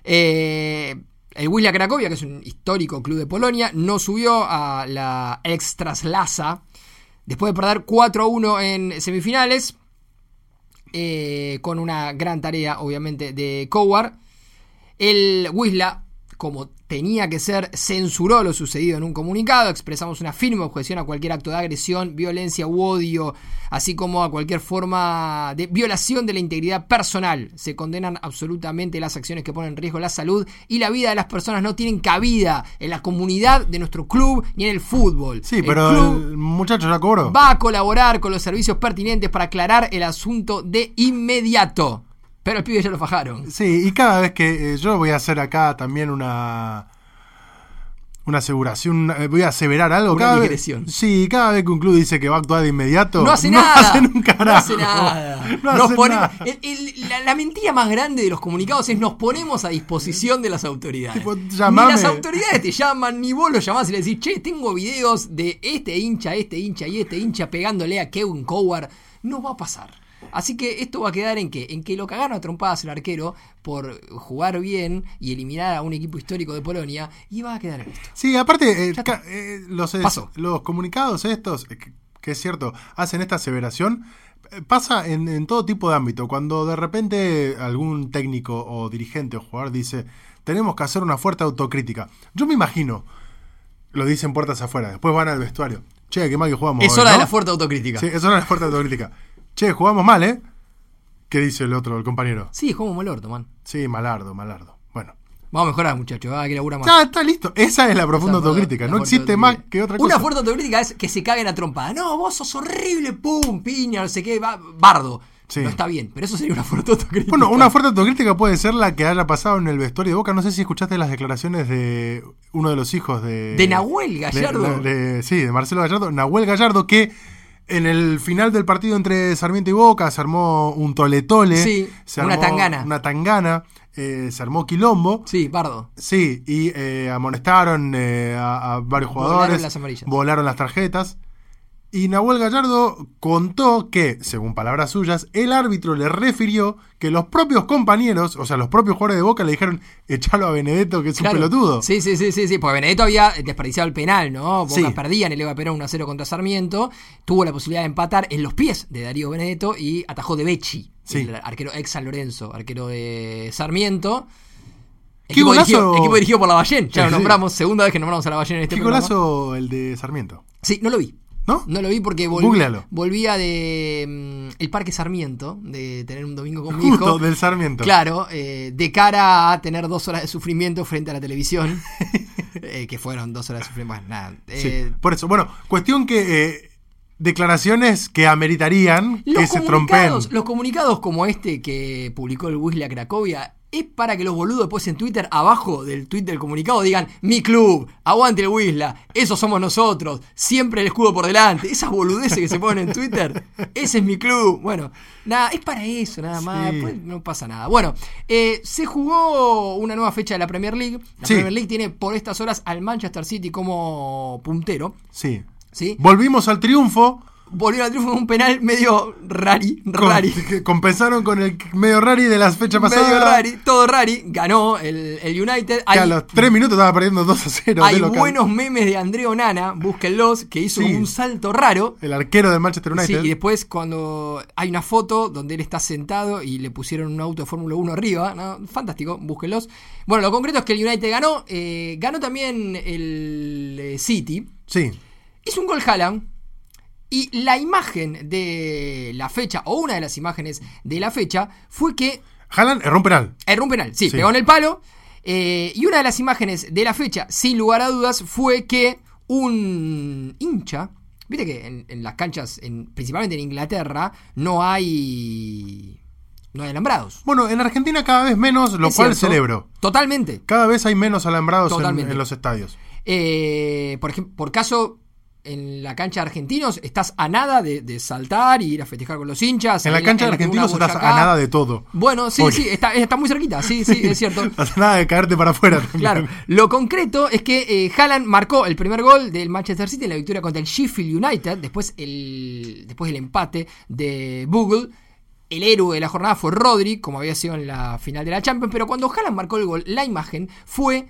Eh, el Wisla Cracovia, que es un histórico club de Polonia, no subió a la Extraslasa después de perder 4-1 en semifinales. eh, con una gran tarea, obviamente, de Coward. El Wisla, como tenía que ser, censuró lo sucedido en un comunicado. Expresamos una firme objeción a cualquier acto de agresión, violencia u odio, así como a cualquier forma de violación de la integridad personal. Se condenan absolutamente las acciones que ponen en riesgo la salud y la vida de las personas. No tienen cabida en la comunidad de nuestro club ni en el fútbol. Sí, El pero club el muchacho ya cobró. va a colaborar con los servicios pertinentes para aclarar el asunto de inmediato. Pero el pibe ya lo fajaron. Sí, y cada vez que eh, yo voy a hacer acá también una una aseguración, eh, voy a aseverar algo. Una cada vez- digresión. sí, cada vez que un club dice que va a actuar de inmediato, No hace nada. hacen un carajo. No hace nada. No Nos ponemos- nada. el- el- la, la mentira más grande de los comunicados es nos ponemos a disposición de las autoridades. Tipo, ni las autoridades te llaman, ni vos los llamás y le decís, che, tengo videos de este hincha, este hincha y este hincha pegándole a Kevin Coward. No va a pasar. Así que esto va a quedar en que, en que lo cagaron a trompadas el arquero por jugar bien y eliminar a un equipo histórico de Polonia y va a quedar en esto. Sí, aparte, eh, eh, los, comunicados estos, eh, que, que es cierto, hacen esta aseveración, eh, pasa en, en todo tipo de ámbito. Cuando de repente algún técnico o dirigente o jugador dice, tenemos que hacer una fuerte autocrítica. Yo me imagino, lo dicen puertas afuera, después van al vestuario. Che, qué mal que jugamos. Es hora de ¿no?". la fuerte autocrítica. Sí, es hora de la fuerte autocrítica. Che, jugamos mal, ¿eh? ¿Qué dice el otro, el compañero? Sí, jugamos mal orto, man. Sí, malardo, malardo. Bueno. Vamos a mejorar, muchachos. Ah, que más. Ya está listo. Esa es la profunda Esa autocrítica. la No existe más que otra cosa. Una fuerte autocrítica es que se caguen a trompada. No, vos sos horrible, pum, piña, no sé qué, va- bardo. Sí. No está bien, pero eso sería una fuerte autocrítica. Bueno, una fuerte autocrítica puede ser la que haya pasado en el vestuario de Boca. No sé si escuchaste las declaraciones de uno de los hijos de... De Nahuel Gallardo. de- de- sí, de Marcelo Gallardo. Nahuel Gallardo que en el final del partido entre Sarmiento y Boca se armó un toletole. Sí, se una armó tangana. Una tangana. eh, se armó quilombo. Sí, bardo. Sí, y eh, amonestaron eh, a, a varios Volaron jugadores. las amarillas. Volaron las tarjetas. Y Nahuel Gallardo contó que, según palabras suyas, el árbitro le refirió que los propios compañeros, o sea, los propios jugadores de Boca le dijeron, echalo a Benedetto, que es Claro. un pelotudo. Sí, sí, sí, sí, sí, porque Benedetto había desperdiciado el penal, ¿no? Boca Sí. perdía en el Eva Perón 1 a 0 contra Sarmiento, tuvo la posibilidad de empatar en los pies de Darío Benedetto y atajó de Becci, Sí. el arquero ex San Lorenzo, arquero de Sarmiento. Qué Equipo, golazo. dirigido, equipo dirigido por la Ballén, ya Sí, lo nombramos, segunda vez que nombramos a la Ballén en este Qué programa. golazo el de Sarmiento. Sí, no lo vi. ¿No? No lo vi porque volví- volvía de mm, el Parque Sarmiento, de tener un domingo con mi hijo. del Sarmiento. Claro, eh, de cara a tener dos horas de sufrimiento frente a la televisión, eh, que fueron dos horas de sufrimiento. Bueno, nada. Sí, eh, por eso. Bueno, cuestión que declaraciones que ameritarían que los, se trompen. los comunicados como este que publicó el Wisla Cracovia es para que los boludos después en Twitter, abajo del tweet del comunicado, digan: Mi club, aguante el Wisla, esos somos nosotros, siempre el escudo por delante. Esas boludeces que se ponen en Twitter, ese es mi club. Bueno, nada, es para eso, nada más. Sí. después no pasa nada. Bueno, eh, se jugó una nueva fecha de la Premier League. La Sí. Premier League tiene por estas horas al Manchester City como puntero. Sí. ¿sí? Volvimos al triunfo. Volvieron al triunfo con un penal medio rari, rari. compensaron con el medio rari de la fecha pasada. Medio rari, todo rari, ganó el, el United. Que Hay, a los 3 minutos estaba perdiendo 2 a 0. hay de buenos memes de Andrea Onana, búsquenlos, que hizo Sí. un salto raro. El arquero del Manchester Sí, United. y después cuando hay una foto donde él está sentado y le pusieron un auto de Fórmula 1 arriba, ¿no? fantástico, búsquenlos. Bueno, lo concreto es que el United ganó, eh, ganó también el eh, City, Sí. hizo un gol Haaland y la imagen de la fecha, o una de las imágenes de la fecha, fue que Haaland erró un penal. Erró un penal, sí, Sí. pegó en el palo. eh, y una de las imágenes de la fecha, sin lugar a dudas, fue que un hincha. Viste que en, en las canchas, en- principalmente en Inglaterra, no hay. No hay alambrados. Bueno, en Argentina cada vez menos, lo Es cual cierto. celebro. Totalmente. Cada vez hay menos alambrados en, en los estadios. Eh, por ejemplo, por caso, en la cancha de argentinos, estás a nada de, de saltar y ir a festejar con los hinchas. En la cancha de argentinos estás a nada de todo. Bueno, sí, sí, está, está muy cerquita, sí, sí, es cierto. Estás a nada de caerte para afuera. también. Claro, lo concreto es que eh, Haaland marcó el primer gol del Manchester City en la victoria contra el Sheffield United, después, el, después del empate de Google. El héroe de la jornada fue Rodri, como había sido en la final de la Champions, pero cuando Haaland marcó el gol, la imagen fue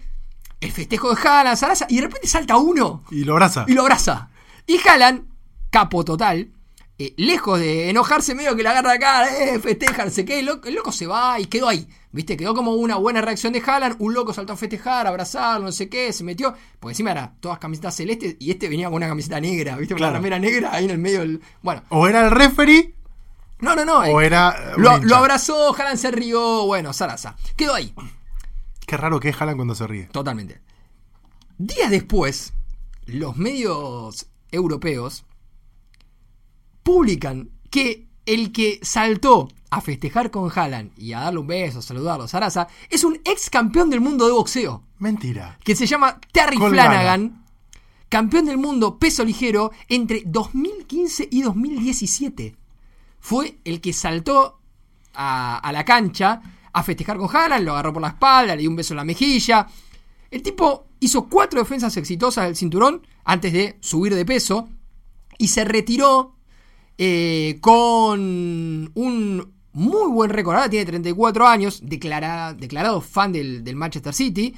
el festejo de Haaland, Sarasa, y de repente salta uno Y lo abraza. y lo abraza. Y Haaland, capo total, eh, lejos de enojarse, medio que la agarra acá, eh, festeja, no sé qué, el loco, el loco se va y quedó ahí. ¿Viste? Quedó como una buena reacción de Haaland. Un loco saltó a festejar, a abrazarlo, no sé qué, se metió. Porque encima era todas camisetas celestes y este venía con una camiseta negra, ¿viste? Con Claro. una remera negra ahí en el medio del. Bueno, O era el referee no, no, no. o eh, era. lo abrazó, Haaland se rió. Bueno, Sarasa. Quedó ahí. Qué raro que es Haaland cuando se ríe. Totalmente. Días después, los medios europeos publican que el que saltó a festejar con Haaland y a darle un beso, a saludarlo, Sarasa, es un ex campeón del mundo de boxeo, Mentira. que se llama Terry Colgana. Flanagan, campeón del mundo peso ligero entre 2015 y 2017. Fue el que saltó a, a la cancha a festejar con Haaland, lo agarró por la espalda, le dio un beso en la mejilla. El tipo hizo cuatro defensas exitosas del cinturón antes de subir de peso y se retiró eh, con un muy buen récord. Ahora tiene 34 años, declara- declarado fan del, del Manchester City.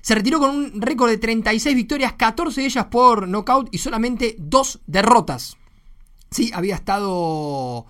Se retiró con un récord de 36 victorias, 14 de ellas por knockout y solamente dos derrotas. Sí, había estado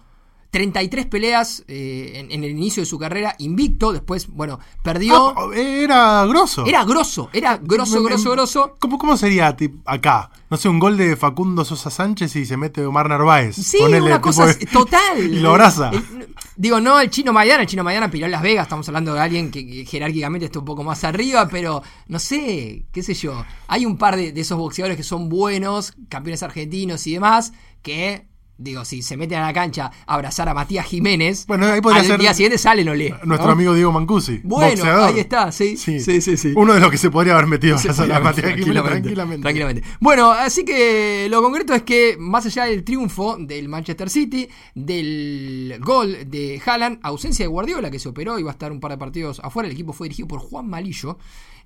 33 peleas eh, en, en el inicio de su carrera invicto. Después, bueno, perdió. Ah, era grosso. Era grosso, era grosso, grosso, grosso. ¿Cómo, cómo sería acá? No sé, un gol de Facundo Sosa Sánchez y se mete Omar Narváez. Sí, Ponele, una cosa de- total. y lo abraza. El- digo, no el chino Maidana, el chino Maidana peleó en Las Vegas, estamos hablando de alguien que, que jerárquicamente está un poco más arriba, pero no sé, qué sé yo. Hay un par de, de esos boxeadores que son buenos, campeones argentinos y demás, que, digo, si se meten a la cancha a abrazar a Matías Jiménez, Bueno, ahí podría al ser día siguiente salen Olé. Nuestro ¿no? amigo Diego Mancusi. Bueno, boxeador. ahí está, sí. Sí, sí, sí. Uno de los que se podría haber metido a la a Matías Jiménez tranquilamente, tranquilamente. tranquilamente. Bueno, así que lo concreto es que más allá del triunfo del Manchester City, del gol de Haaland, ausencia de Guardiola que se operó y va a estar un par de partidos afuera, el equipo fue dirigido por Juan Malillo.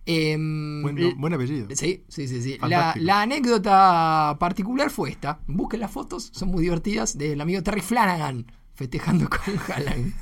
Em, Buen, l- buen apellido. Sí, sí, sí. sí. La, la anécdota particular fue esta. Busquen las fotos, son muy divertidas, del amigo Terry Flanagan festejando con Haaland.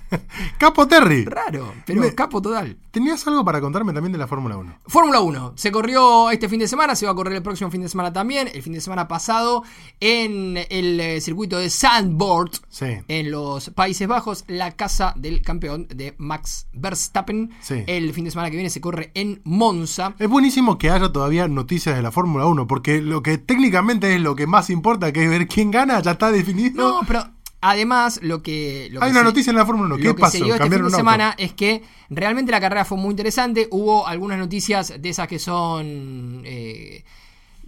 Capo Terry. Raro, pero Me- capo total. Tenías algo para contarme también de la Fórmula 1. Fórmula 1, se corrió este fin de semana, se va a correr el próximo fin de semana también, el fin de semana pasado en el eh, circuito de Sandboard Sí. en los Países Bajos, la casa del campeón de Max Verstappen. Sí. El fin de semana que viene se corre en Monza. Es buenísimo que haya todavía noticias de la Fórmula 1, porque lo que técnicamente es lo que más importa, que es ver quién gana, ya está definido. No, pero además lo que... Lo Hay que una se- noticia en la Fórmula 1. Lo ¿Qué que pasó? se dio este fin de semana es que realmente la carrera fue muy interesante. Hubo algunas noticias de esas que son. eh,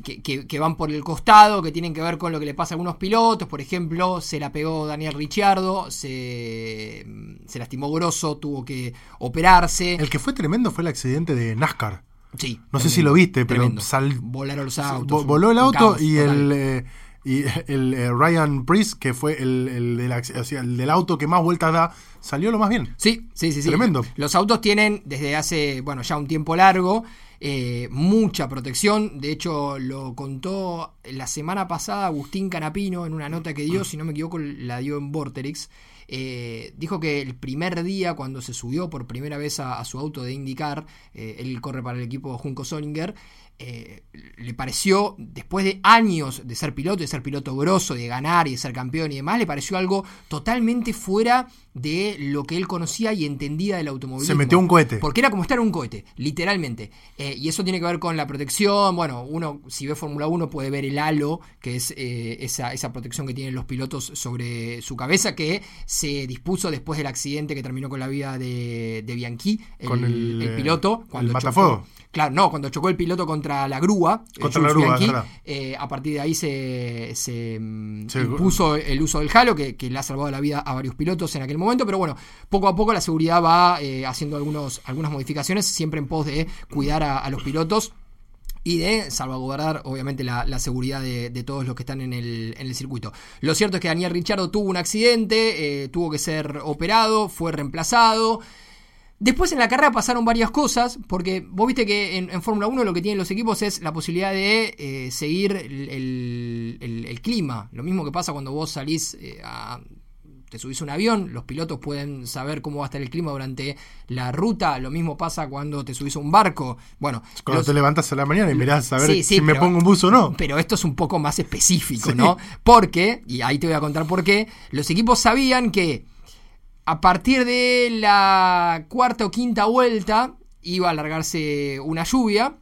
que, que- que van por el costado, que tienen que ver con lo que le pasa a algunos pilotos. Por ejemplo, se la pegó Daniel Ricciardo, se, se lastimó grosso, tuvo que operarse. El que fue tremendo fue el accidente de NASCAR. Sí, No sé si lo viste, pero sal- Volaron los autos. Vo- voló el auto caos y total. el, eh, y el eh, Ryan Priest, que fue el, el del, acc- o sea, el del auto que más vueltas da, salió lo más bien. Sí, sí, sí, sí. Tremendo. Los autos tienen desde hace, bueno, ya un tiempo largo, eh, mucha protección. De hecho, lo contó la semana pasada Agustín Canapino en una nota que dio, si no me equivoco, la dio en Vorterix. Eh, dijo que el primer día, cuando se subió por primera vez a, a su auto de IndyCar, eh, él corre para el equipo Junco Solinger, eh, le pareció, después de años de ser piloto, de ser piloto grosso, de ganar y de ser campeón y demás, le pareció algo totalmente fuera de lo que él conocía y entendía del automovilismo. Se metió un cohete. Porque era como estar en un cohete, literalmente. Eh, y eso tiene que ver con la protección. Bueno, uno, si ve Fórmula 1, puede ver el halo, que es eh, esa, esa protección que tienen los pilotos sobre su cabeza, que se dispuso después del accidente que terminó con la vida de, de Bianchi, el, Con el, el eh, piloto. el Cuando matafuego. chocó- Claro, no, cuando chocó el piloto contra la grúa, eh, Contra la grúa, Bianchi, eh, a partir de ahí se, se, mm, Sí, impuso el uso del halo, que, que le ha salvado la vida a varios pilotos en aquel momento, pero bueno, poco a poco la seguridad va eh, haciendo algunos, algunas modificaciones, siempre en pos de cuidar a, a los pilotos y de salvaguardar obviamente la, la seguridad de, de todos los que están en el, en el circuito. Lo cierto es que Daniel Richardo tuvo un accidente, eh, tuvo que ser operado, fue reemplazado. Después en la carrera pasaron varias cosas, porque vos viste que en, en Fórmula 1 lo que tienen los equipos es la posibilidad de eh, seguir el, el- el- el clima. Lo mismo que pasa cuando vos salís eh, a... Te subís a un avión, los pilotos pueden saber cómo va a estar el clima durante la ruta. Lo mismo pasa cuando te subís a un barco. Bueno, Cuando los- te levantas a la mañana y mirás a ver Sí, sí, si me pongo un buzo o no. pero esto es un poco más específico, Sí. ¿no? Porque, y ahí te voy a contar por qué, los equipos sabían que a partir de la cuarta o quinta vuelta iba a alargarse una lluvia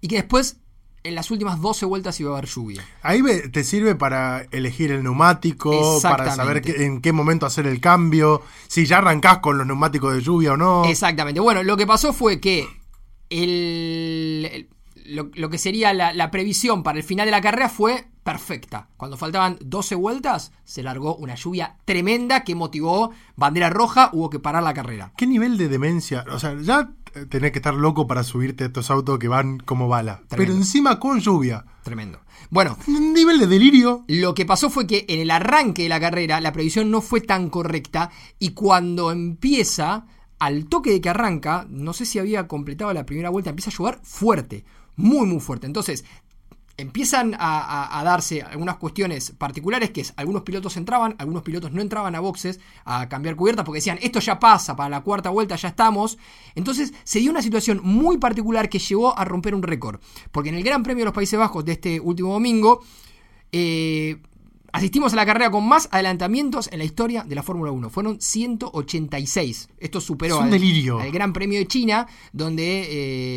y que después en las últimas 12 vueltas iba a haber lluvia. Ahí te sirve para elegir el neumático, para saber qué- en qué momento hacer el cambio, si ya arrancás con los neumáticos de lluvia o no. Exactamente. Bueno, lo que pasó fue que el, el- lo, lo que sería la, la previsión para el final de la carrera fue perfecta. Cuando faltaban 12 vueltas, se largó una lluvia tremenda que motivó bandera roja, hubo que parar la carrera. ¿Qué nivel de demencia? O sea, ya eh, tenés que estar loco para subirte a estos autos que van como bala. Tremendo. Pero encima con lluvia. Tremendo. Bueno, Un nivel de delirio. Lo que pasó fue que en el arranque de la carrera la previsión no fue tan correcta y cuando empieza, al toque de que arranca, no sé si había completado la primera vuelta, empieza a llover fuerte, muy muy fuerte. Entonces, empiezan a, darse algunas cuestiones particulares, que es algunos pilotos entraban, algunos pilotos no entraban a boxes a cambiar cubiertas porque decían, esto ya pasa, para la cuarta vuelta ya estamos. Entonces se dio una situación muy particular que llevó a romper un récord. Porque en el Gran Premio de los Países Bajos de este último domingo, eh, asistimos a la carrera con más adelantamientos en la historia de la Fórmula 1. Fueron 186. Esto superó Es un al, delirio. al Gran Premio de China, donde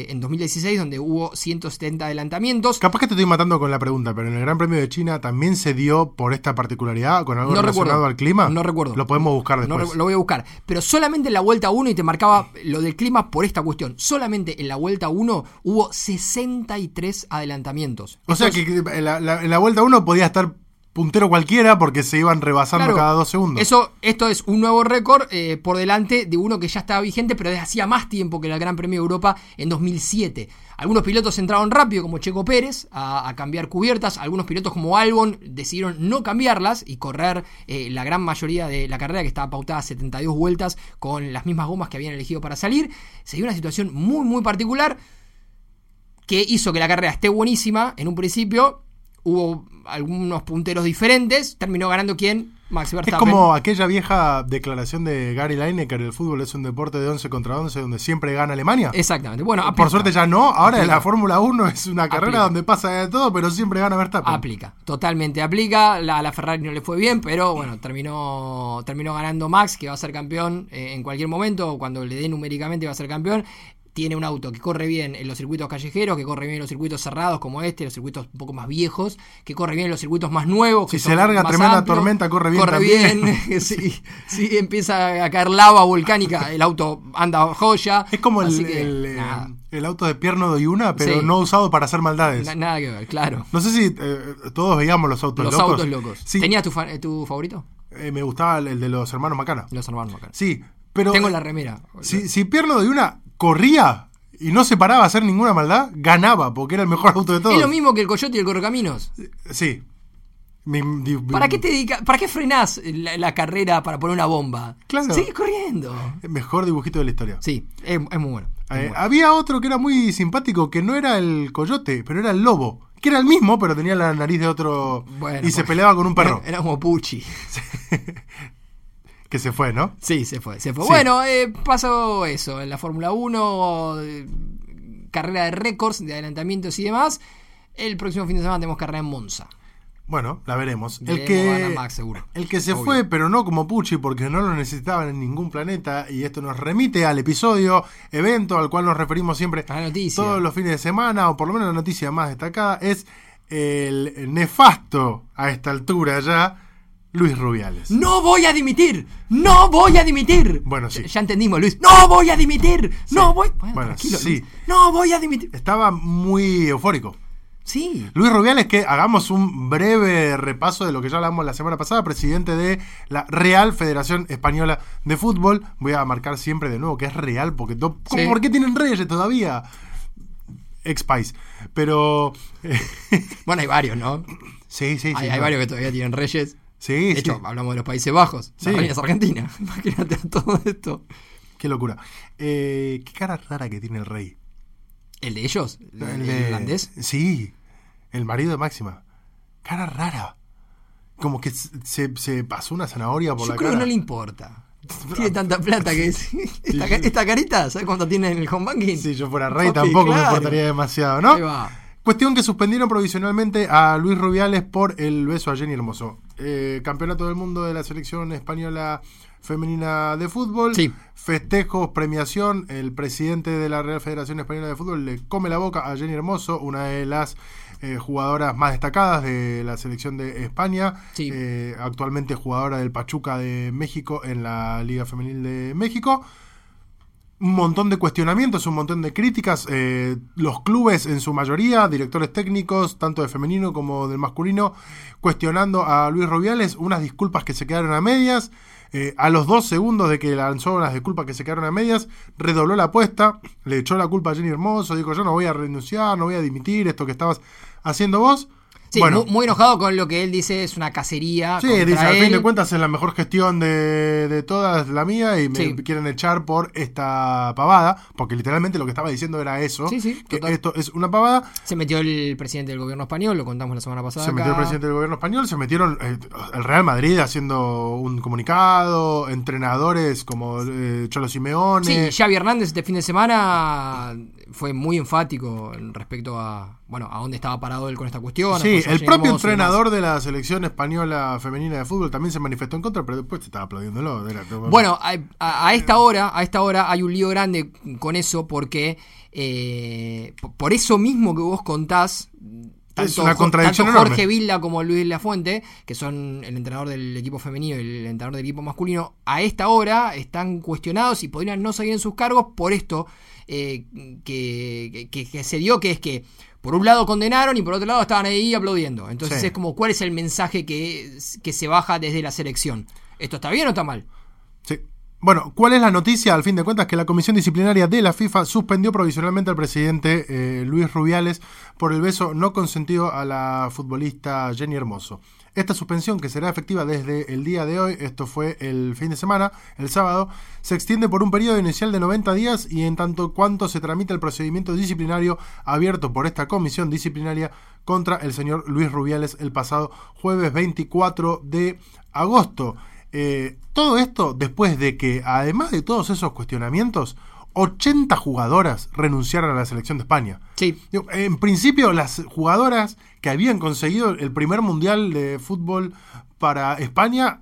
eh, en 2016, donde hubo 170 adelantamientos. Capaz que te estoy matando con la pregunta, pero en el Gran Premio de China también se dio por esta particularidad con algo No relacionado recuerdo. al clima. No recuerdo. Lo podemos buscar No después. re- lo voy a buscar. Pero solamente en la vuelta 1 y te marcaba lo del clima por esta cuestión. Solamente en la vuelta 1 hubo 63 adelantamientos. o sea que en la, la- en la vuelta uno podía estar puntero cualquiera porque se iban rebasando Claro, cada dos segundos. Eso, esto es un nuevo récord eh, por delante de uno que ya estaba vigente, pero desde hacía más tiempo que el Gran Premio de Europa en 2007. Algunos pilotos entraron rápido, como Checo Pérez, a, a cambiar cubiertas. Algunos pilotos como Albon decidieron no cambiarlas y correr eh, la gran mayoría de la carrera, que estaba pautada a 72 vueltas, con las mismas gomas que habían elegido para salir. Se dio una situación muy, muy particular que hizo que la carrera esté buenísima en un principio. Hubo algunos punteros diferentes. Terminó ganando quién? Max Es Verstappen. como aquella vieja declaración de Gary Lineker, el fútbol es un deporte de 11 contra 11 donde siempre gana Alemania. Exactamente. Bueno, Por suerte ya no, ahora Aplica. la Fórmula 1 es una carrera Aplica. donde pasa de todo, pero siempre gana Verstappen. Aplica, totalmente aplica. La, a la Ferrari no le fue bien, pero bueno, terminó, terminó ganando Max, que va a ser campeón eh, en cualquier momento. Cuando le dé numéricamente va a ser campeón. Tiene un auto que corre bien en los circuitos callejeros, que corre bien en los circuitos cerrados como este, los circuitos un poco más viejos, que corre bien en los circuitos más nuevos. que Si se larga tremenda amplios. tormenta, corre bien Corre también. bien. sí, sí, empieza a caer lava volcánica, el auto anda joya. Es como el, Así que, el, eh, el auto de Pierno de Yuna, pero Sí. no usado para hacer maldades. na- nada que ver, claro. No sé si eh, todos veíamos los autos Los locos. autos locos. Sí, ¿Tenías tu, fa- tu favorito? eh, me gustaba el, el de los hermanos Macana. Los hermanos Macana. Sí, pero Tengo la remera. si, si Pierno de Yuna corría y no se paraba a hacer ninguna maldad, ganaba, porque era el mejor auto de todos. Es lo mismo que el Coyote y el Correcaminos. Sí. Mi- ¿Para qué te dedica, ¿Para qué frenás la, la carrera para poner una bomba? Claro. Sigue corriendo. Mejor dibujito de la historia. Sí, es, es muy bueno. Eh, bueno. Había otro que era muy simpático, que no era el coyote, pero era el lobo. Que era el mismo, pero tenía la nariz de otro. Bueno, y se peleaba con un perro. Era, era como Pucci. Que se fue, ¿no? Sí, se fue. Se fue. Sí. Bueno, eh, pasó eso. En la Fórmula 1, eh, carrera de récords, de adelantamientos y demás. El próximo fin de semana tenemos carrera en Monza. Bueno, la veremos. El que, Max, seguro. el que se Obvio. fue, pero no como Pucci, porque no lo necesitaban en ningún planeta. Y esto nos remite al episodio, evento al cual nos referimos siempre A la noticia. todos los fines de semana, o por lo menos la noticia más destacada, es el nefasto a esta altura ya, Luis Rubiales. ¡No voy a dimitir! ¡No voy a dimitir! Bueno, sí. Ya, ya entendimos, Luis. ¡No voy a dimitir! ¡No voy! Bueno, Bueno, tranquilo, sí. Luis. ¡No voy a dimitir! Estaba muy eufórico. Sí. Luis Rubiales, que hagamos un breve repaso de lo que ya hablamos la semana pasada, presidente de la Real Federación Española de Fútbol. Voy a marcar siempre de nuevo que es real, porque to- ¿cómo- Sí. ¿por qué tienen reyes todavía? Ex país. Pero. Bueno, hay varios, ¿no? sí, sí, sí. hay, varios que todavía tienen reyes. Sí, De sí. hecho, hablamos de los Países Bajos. Sí. La reina es argentina. Imagínate todo esto. Qué locura. Eh, qué cara rara que tiene el rey. ¿El de ellos? ¿El, El el de- irlandés? Sí, el marido de Máxima. Cara rara. Como que se, se pasó una zanahoria por Yo la creo cara. que no le importa. Tiene tanta plata que es. Esta, ca- esta carita, ¿sabes cuánto tiene en el home banking? Si yo fuera rey Papi, tampoco me claro. importaría demasiado, ¿no? Ahí va. Cuestión que suspendieron provisionalmente a Luis Rubiales por el beso a Jenny Hermoso. Eh, campeonato del mundo de la selección española femenina de fútbol. Sí. Festejos, premiación. El presidente de la Real Federación Española de Fútbol le come la boca a Jenny Hermoso, una de las eh, jugadoras más destacadas de la selección de España. Sí. Eh, actualmente jugadora del Pachuca de México en la Liga Femenil de México un montón de cuestionamientos, un montón de críticas. eh, los clubes, en su mayoría, directores técnicos, tanto de femenino como del masculino, cuestionando a Luis Rubiales, unas disculpas que se quedaron a medias. eh, a los dos segundos de que lanzó las disculpas que se quedaron a medias, redobló la apuesta, le echó la culpa a Jenny Hermoso, dijo: Yo no voy a renunciar, no voy a dimitir, esto que estabas haciendo vos. Sí, Bueno. mu- muy, enojado con lo que él dice es una cacería. Sí, dice, al fin de cuentas es la mejor gestión de, de todas la mía y me Sí. quieren echar por esta pavada, porque literalmente lo que estaba diciendo era eso, Sí, sí, que total. esto es una pavada. Se metió el presidente del gobierno español, lo contamos la semana pasada. Se metió el presidente del gobierno español, se metieron eh, el Real Madrid haciendo un comunicado, entrenadores como eh, Cholo Simeone. Sí, Xavi Hernández este fin de semana fue muy enfático respecto a bueno a dónde estaba parado él con esta cuestión. Sí, el propio entrenador de la selección española femenina de fútbol también se manifestó en contra, pero después se estaba aplaudiéndolo. Bueno, a, a- a esta hora, a esta hora hay un lío grande con eso porque eh, por eso mismo que vos contás. Es una contradicción tanto. Jorge Vilda como Luis Lafuente, que son el entrenador del equipo femenino y el entrenador del equipo masculino, a esta hora están cuestionados y podrían no seguir en sus cargos por esto eh, que, que- que se dio, que es que por un lado condenaron y por otro lado estaban ahí aplaudiendo. Entonces Sí. es como, ¿cuál es el mensaje que, que se baja desde la selección? ¿Esto está bien o está mal? Sí. Bueno, ¿cuál es la noticia? Al fin de cuentas, que la Comisión Disciplinaria de la FIFA suspendió provisionalmente al presidente eh, Luis Rubiales por el beso no consentido a la futbolista Jenny Hermoso. Esta suspensión, que será efectiva desde el día de hoy, esto fue el fin de semana, el sábado, se extiende por un periodo inicial de 90 días y en tanto cuanto se tramita el procedimiento disciplinario abierto por esta comisión disciplinaria contra el señor Luis Rubiales el pasado jueves 24 de agosto. Eh, todo esto después de que, además de todos esos cuestionamientos, 80 jugadoras renunciaron a la selección de España. Sí, En principio, las jugadoras que habían conseguido el primer mundial de fútbol para España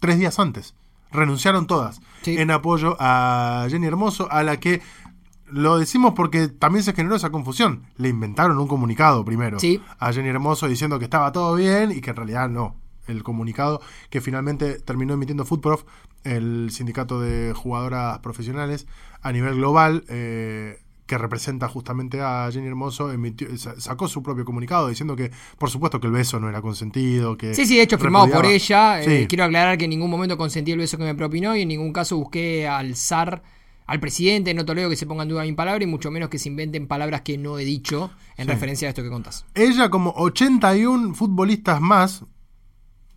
tres días antes renunciaron todas Sí. en apoyo a Jenny Hermoso, a la que lo decimos porque también se generó esa confusión. Le inventaron un comunicado primero Sí. a Jenny Hermoso diciendo que estaba todo bien y que en realidad no. El comunicado que finalmente terminó emitiendo Footprof, el sindicato de jugadoras profesionales a nivel global, eh, que representa justamente a Jenny Hermoso, emitió- sa- sacó su propio comunicado diciendo que, por supuesto, que el beso no era consentido. Que Sí, sí, de hecho, firmado por ella. eh, quiero aclarar que en ningún momento consentí el beso que me propinó y en ningún caso busqué al zar, al presidente. No tolero que se ponga en duda mi palabra y mucho menos que se inventen palabras que no he dicho en Sí. referencia a esto que contás. Ella, como 81 futbolistas más,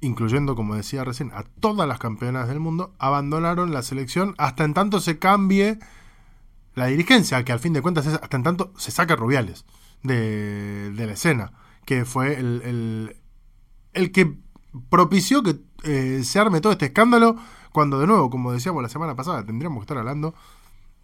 incluyendo, como decía recién, a todas las campeonas del mundo, abandonaron la selección hasta en tanto se cambie la dirigencia, que al fin de cuentas es hasta en tanto se saca Rubiales de, de la escena, que fue el, el, el que propició que eh, se arme todo este escándalo, cuando de nuevo, como decíamos la semana pasada, tendríamos que estar hablando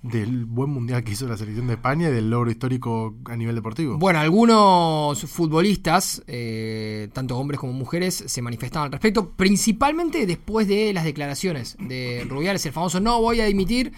del buen mundial que hizo la selección de España y del logro histórico a nivel deportivo. Bueno, algunos futbolistas, eh, tanto hombres como mujeres, se manifestaban al respecto, principalmente después de las declaraciones de Rubiales, el famoso no voy a dimitir.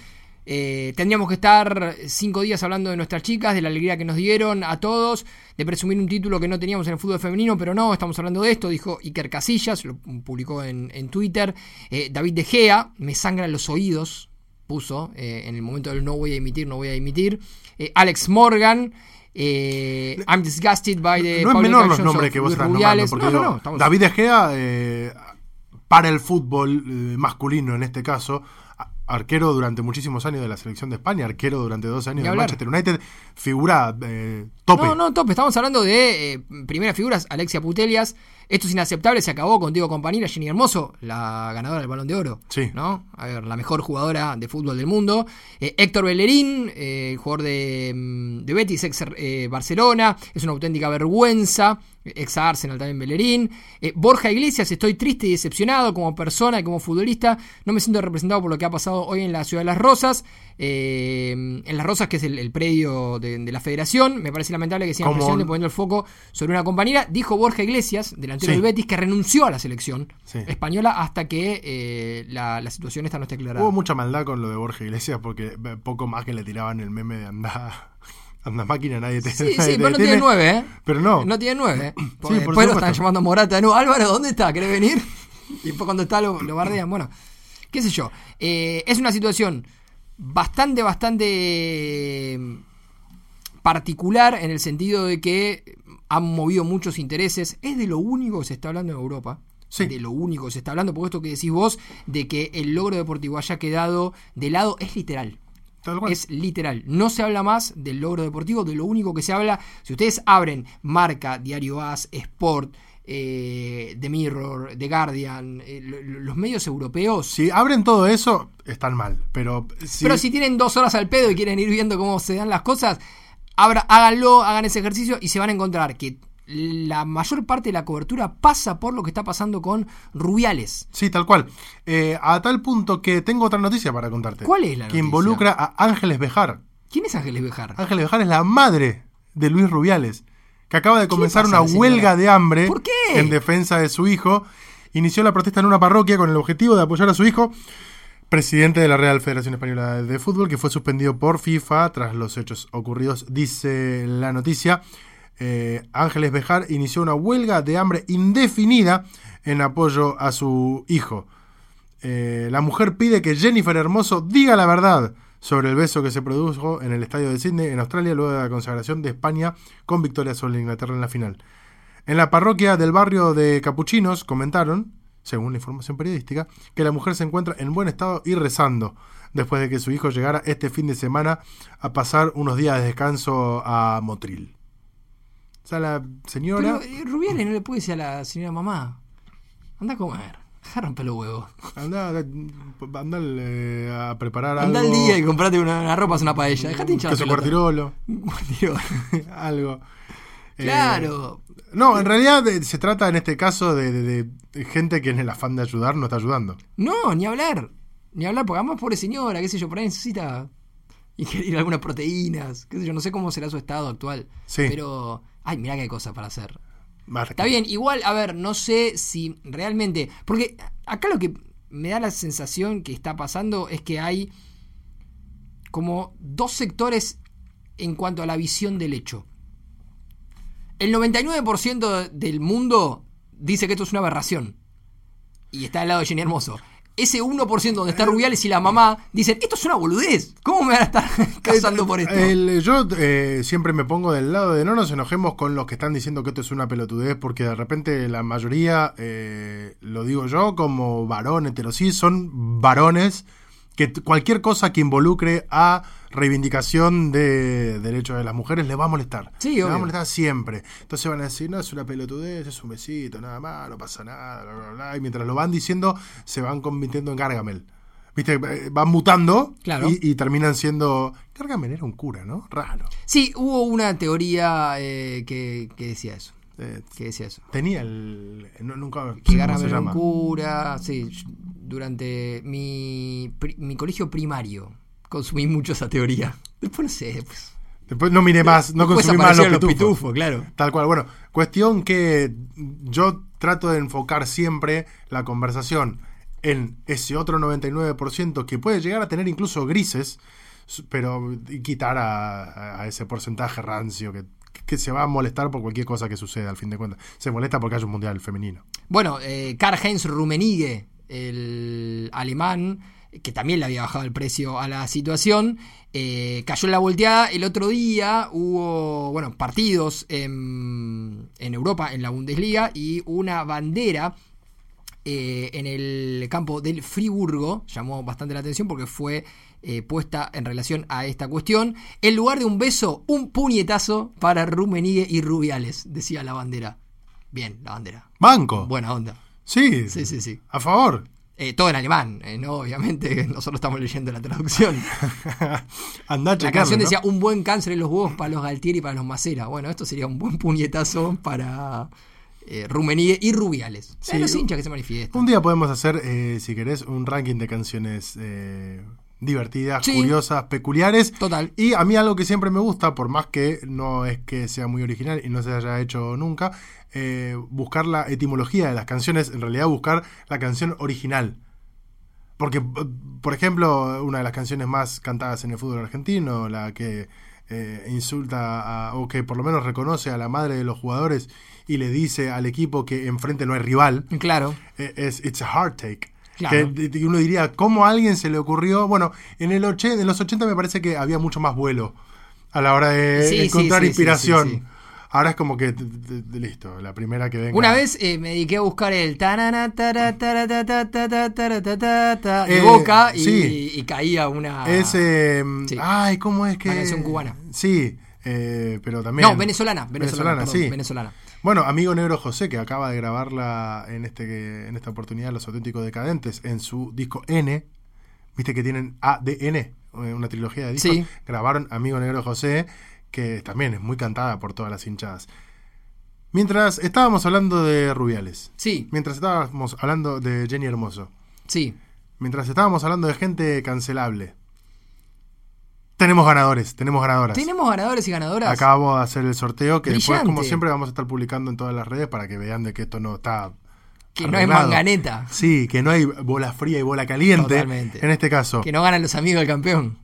Eh, tendríamos que estar cinco días hablando de nuestras chicas, de la alegría que nos dieron a todos, de presumir un título que no teníamos en el fútbol femenino, pero no, estamos hablando de esto, dijo Iker Casillas, lo publicó en, Twitter. Eh, David De Gea, me sangran los oídos, puso eh, en el momento del no voy a emitir, no voy a emitir. Eh, Alex Morgan, eh, I'm disgusted by the no es menor los nombres que vos estás nombrando, porque No, no, no, David De Gea, eh, para el fútbol eh, masculino en este caso, arquero durante muchísimos años de la selección de España, arquero durante dos años de. Manchester United, figura eh, tope. No, no, tope. Estamos hablando de eh, primeras figuras, Alexia Putelias. Esto es inaceptable, se acabó contigo compañera Jenny Hermoso, la ganadora del Balón de Oro. Sí. ¿No? A ver, la mejor jugadora de fútbol del mundo. Eh, Héctor Bellerín, eh, el jugador de, mm, de Betis, ex eh, Barcelona. Es una auténtica vergüenza. Ex Arsenal también Bellerín. Eh, Borja Iglesias, estoy triste y decepcionado como persona y como futbolista. No me siento representado por lo que ha pasado hoy en la ciudad de Las Rosas. Eh, en Las Rosas, que es el, el predio de, de la federación. Me parece lamentable que sigan y poniendo el foco sobre una compañera. Dijo Borja Iglesias, delantero Sí. del Betis, que renunció a la selección Sí. española hasta que eh, la, la situación esta no esté aclarada. Hubo mucha maldad con lo de Borja Iglesias porque eh, poco más que le tiraban el meme de anda, anda máquina, nadie te Sí, nadie sí, te pero no tiene nueve, ¿eh? Pero no. No tiene nueve. Porque por después lo están llamando Morata de nuevo. Álvaro, ¿dónde está? ¿Querés venir? Y después cuando está lo, lo bardean. Bueno, qué sé yo. Eh, es una situación bastante, bastante mm, particular en el sentido de que han movido muchos intereses. Es de lo único que se está hablando en Europa. Sí. De lo único que se está hablando, porque esto que decís vos, de que el logro deportivo haya quedado de lado, es literal. Es literal. No se habla más del logro deportivo, de lo único que se habla. Si ustedes abren Marca, Diario As, Sport, eh, The Mirror, The Guardian, eh, lo- lo- los medios europeos. Si abren todo eso, están mal. Pero si, Pero si tienen dos horas al pedo y quieren ir viendo cómo se dan las cosas, abra- háganlo, hagan ese ejercicio y se van a encontrar que la mayor parte de la cobertura pasa por lo que está pasando con Rubiales. Sí, tal cual. Eh, a tal punto que tengo otra noticia para contarte. ¿Cuál es la Que noticia? involucra a Ángeles Bejar. ¿Quién es Ángeles Bejar? Ángeles Bejar es la madre de Luis Rubiales, que acaba de comenzar pasa, una señora? huelga de hambre ¿Por qué? en defensa de su hijo. Inició la protesta en una parroquia con el objetivo de apoyar a su hijo, presidente de la Real Federación Española de Fútbol, que fue suspendido por FIFA tras los hechos ocurridos, dice la noticia. Eh, Ángeles Bejar inició una huelga de hambre indefinida en apoyo a su hijo. Eh, la mujer pide que Jennifer Hermoso diga la verdad sobre el beso que se produjo en el estadio de Sydney, en Australia, luego de la consagración de España con victoria sobre Inglaterra en la final. En la parroquia del barrio de Capuchinos comentaron, según la información periodística, que la mujer se encuentra en buen estado y rezando, después de que su hijo llegara este fin de semana a pasar unos días de descanso a Motril. O sea, la señora... Pero eh, Rubiales no le puede decir a la señora mamá, anda a comer, deja romper los huevos. Anda, anda eh, a preparar Anda al algo. día y comprate una, una ropa, una paella, dejate hinchar queso cuartirolo, algo. Eh, Claro. no, en realidad eh, se trata en este caso de, de- de gente que en el afán de ayudar no está ayudando. No, ni hablar. Ni hablar, porque además, pobre señora, qué sé yo, por ahí necesita ingerir algunas proteínas, qué sé yo, no sé cómo será su estado actual. Sí. Pero, ay, mirá que hay cosas para hacer. Marca. Está bien, igual, a ver, no sé si realmente. Porque acá lo que me da la sensación que está pasando es que hay como dos sectores en cuanto a la visión del hecho. El 99% del mundo dice que esto es una aberración. Y está al lado de Jenny Hermoso. Ese 1% donde está Rubiales y la mamá dicen, esto es una boludez. ¿Cómo me van a estar casando por esto? El- yo eh, siempre me pongo del lado de no nos enojemos con los que están diciendo que esto es una pelotudez, porque de repente la mayoría, eh, lo digo yo, como varón heterosis, son varones que cualquier cosa que involucre a reivindicación de derechos de las mujeres les va a molestar. Sí, les va a molestar siempre. Entonces van a decir, no, es una pelotudez, es un besito, nada más, no pasa nada, bla, bla, bla. Y mientras lo van diciendo, se van convirtiendo en Gargamel. ¿Viste? Eh, Van mutando Claro. y, y terminan siendo. Gargamel era un cura, ¿no? Raro. Sí, hubo una teoría eh, que, que decía eso. Eh, Que decía eso. tenía el. no- nunca. Que ¿cómo Gargamel era un cura. Sí, durante mi, pri- mi colegio primario consumí mucho esa teoría. Después no sé, pues. Después no miré más, no Después consumí más los aparecieron pitufos. claro. Tal cual. Bueno, cuestión que yo trato de enfocar siempre la conversación en ese otro 99% que puede llegar a tener incluso grises, pero quitar a, a ese porcentaje rancio que, que se va a molestar por cualquier cosa que suceda al fin de cuentas. Se molesta porque hay un mundial femenino. Bueno, eh, Karl-Heinz Rummenigge, el alemán, que también le había bajado el precio a la situación, eh, cayó en la volteada. El otro día hubo, bueno, partidos en, en Europa, en la Bundesliga, y una bandera eh, en el campo del Friburgo llamó bastante la atención porque fue eh, puesta en relación a esta cuestión. En lugar de un beso, un puñetazo para Rummenigge y Rubiales, decía la bandera. Bien, la bandera. Banco. Buena onda. Sí. Sí, sí, sí. A favor. Eh, todo en alemán, eh, ¿no? Obviamente, nosotros estamos leyendo la traducción. Andá La canción ¿no? decía un buen cáncer en los huevos para los Galtieri y para los Macera. Bueno, esto sería un buen puñetazo para eh, y Rubiales. Sí, los hinchas que se manifiestan. Un día podemos hacer, eh, si querés, un ranking de canciones divertidas, Sí. curiosas, peculiares. Total. Y a mí algo que siempre me gusta, por más que no es que sea muy original y no se haya hecho nunca, eh, buscar la etimología de las canciones, en realidad buscar la canción original. Porque, por ejemplo, una de las canciones más cantadas en el fútbol argentino, la que eh, insulta a- o que por lo menos reconoce a la madre de los jugadores y le dice al equipo que enfrente no hay rival, Claro. eh, es It's a Hard Take. Claro. Que uno diría, ¿cómo a alguien se le ocurrió? Bueno, en, el oche- en los 80 me parece que había mucho más vuelo a la hora de Sí, encontrar sí, sí, inspiración. Ahora es como que, listo, la primera que venga. Una vez eh, me dediqué a buscar el tarana, tara, tara, ta, ta, ta, ta, tara, ta, ta, ta, de Eh, boca y, sí. y caía una. Es, eh, Sí. ay, ¿cómo es que? Una canción cubana. Sí, eh, pero también. no, venezolana, venezolana, perdón, sí. venezolana. Bueno, amigo negro José, que acaba de grabarla en, este, en esta oportunidad, Los Auténticos Decadentes, en su disco N. Viste que tienen ADN, eh, una trilogía de discos. Sí. Grabaron Amigo Negro José, que también es muy cantada por todas las hinchadas. Mientras estábamos hablando de Rubiales, Sí, mientras estábamos hablando de Jenny Hermoso, sí. mientras estábamos hablando de gente cancelable, tenemos ganadores, tenemos ganadoras. Tenemos ganadores y ganadoras. Acabamos de hacer el sorteo que después, como siempre, vamos a estar publicando en todas las redes para que vean de que esto no está. que no hay manganeta. Sí, que no hay bola fría y bola caliente. Totalmente. En este caso. Que no ganan los amigos del campeón.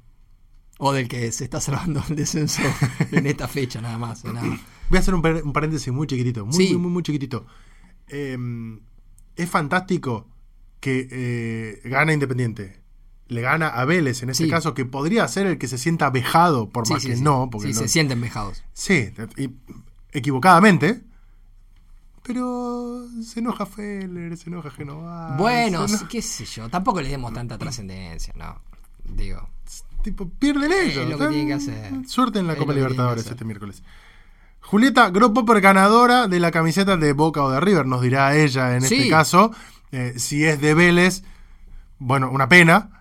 O del que se está salvando el descenso en esta fecha, nada más. nada. Voy a hacer un, par- un paréntesis muy chiquitito. Muy, Sí. muy, muy, muy chiquitito. Eh, es fantástico que eh, gana Independiente. Le gana a Vélez, en Sí. caso, que podría ser el que se sienta vejado, por Sí, más sí, que no. Porque Sí, no- se sienten vejados. Sí, y- equivocadamente. Pero se enoja Feller, se enoja Genova. bueno, enoja- qué sé yo. Tampoco les demos tanta trascendencia, ¿no? Digo. tipo, pierden ellos. lo que tienen que hacer. Suerte en la Es Copa Libertadores este miércoles. Julieta Gropopper, ganadora de la camiseta de Boca o de River, nos dirá ella en este caso. Eh, si es de Vélez, bueno, una pena.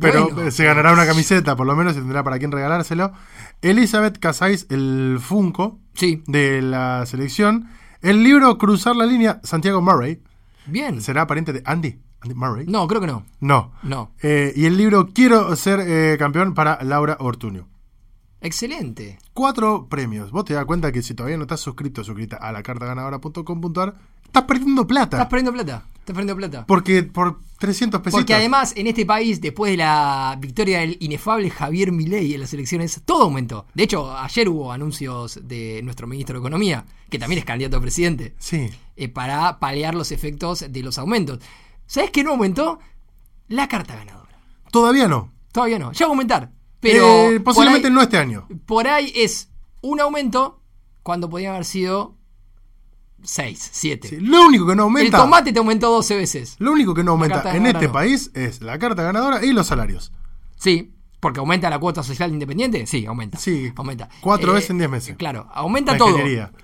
Pero Bueno. eh, se ganará una camiseta, por lo menos, y tendrá para quién regalárselo. Elizabeth Casais, el Funko Sí, de la selección. El libro Cruzar la línea, Santiago Murray. bien. ¿Será pariente de Andy? Andy Murray. No, creo que no. No. No. Eh, y el libro Quiero ser eh, campeón para Laura Ortuño. Excelente. Cuatro premios. Vos te das cuenta que si todavía no estás suscrito suscrita a la cartaganadora.com.ar, estás perdiendo plata. Estás perdiendo plata. Estás perdiendo plata. Porque por 300 pesitos. Porque además en este país, después de la victoria del inefable Javier Milei en las elecciones, todo aumentó. De hecho, ayer hubo anuncios de nuestro ministro de Economía, que también es candidato a presidente, Sí. eh, para paliar los efectos de los aumentos. ¿Sabes qué no aumentó? La carta ganadora. Todavía no. Todavía no. Ya va a aumentar. Pero Eh, posiblemente ahí- no este año. Por ahí es un aumento cuando podía haber sido 6, 7. Sí, Lo único que no El aumenta. tomate te aumentó 12 veces. Lo único que no aumenta carta en este no. país es la carta ganadora y los salarios. Sí, porque aumenta la cuota social independiente. Sí, aumenta. Sí, aumenta. cuatro veces en 10 meses. Claro, aumenta La todo.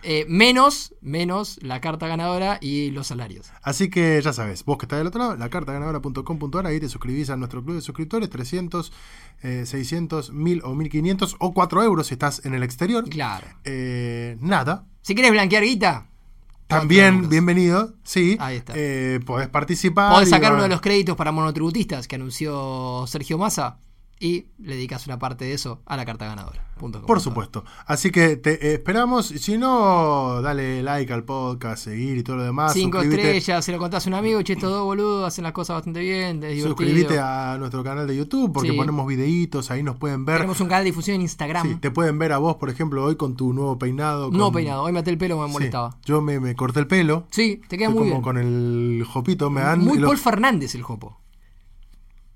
Eh, menos, menos la carta ganadora y los salarios. Así que ya sabes, vos que estás del otro lado, la cartaganadora.com.ar, ahí te suscribís a nuestro club de suscriptores, 300, eh, 600, 1000 o 1500 o 4 euros si estás en el exterior. Claro. Eh, nada. Si querés blanquear guita, También, bienvenido, sí. Ahí está. Eh, podés participar. podés sacar va- uno de los créditos para monotributistas que anunció Sergio Massa y le dedicas una parte de eso a la carta ganadora. Punto. Por supuesto. Así que te esperamos. Si no, dale like al podcast, seguir y todo lo demás. Cinco estrellas, se lo contás a un amigo, che, estos dos boludos hacen las cosas bastante bien, es a nuestro canal de YouTube porque Sí. ponemos videitos, ahí nos pueden ver. Tenemos un canal de difusión en Instagram. Sí, te pueden ver a vos, por ejemplo, hoy con tu nuevo peinado. No con- peinado, hoy me até el pelo, me Sí, molestaba. Yo me, me corté el pelo. Sí, te queda Estoy muy como bien. con el jopito. Me dan Muy los- Paul Fernández el jopo.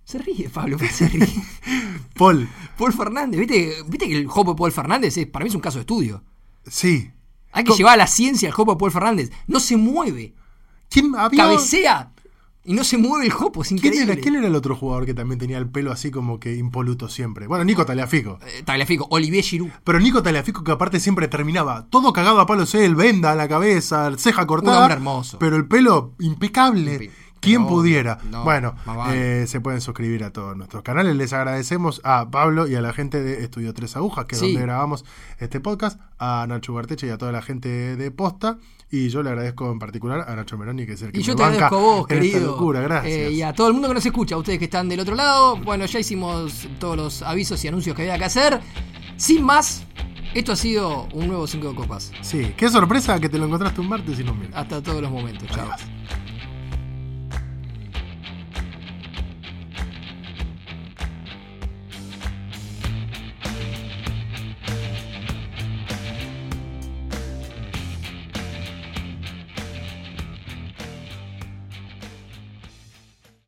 Se ríe, Pablo, ¿por qué se ríe? Paul. Paul Fernández, ¿viste, ¿viste que el jopo de Paul Fernández es, para mí es un caso de estudio? Sí. Hay que Co- llevar a la ciencia el jopo de Paul Fernández. No se mueve, ¿Quién había? cabecea y no se mueve el jopo, es ¿Quién increíble. era, quién era el otro jugador que también tenía el pelo así como que impoluto siempre? Bueno, Nico Taliafico. Eh, Tagliafico, Olivier Giroud. Pero Nico Taliafico que aparte siempre terminaba todo cagado a palos él, venda a la cabeza, ceja cortada. Un hombre hermoso. Pero el pelo impecable. Impe- ¿Quién pero pudiera? no, bueno, vale. eh, se pueden suscribir a todos nuestros canales. Les agradecemos a Pablo y a la gente de Estudio Tres Agujas, que es Sí. donde grabamos este podcast, a Nacho Barteche y a toda la gente de Posta. Y yo le agradezco en particular a Nacho Meroni, que es el que Y yo me te banca agradezco a vos, esta querido. locura. Gracias. Eh, y a todo el mundo que nos escucha, a ustedes que están del otro lado. Bueno, ya hicimos todos los avisos y anuncios que había que hacer. Sin más, esto ha sido un nuevo 5 de copas. Sí, qué sorpresa que te lo encontraste un martes y no un miércoles. Hasta todos los momentos. Chao.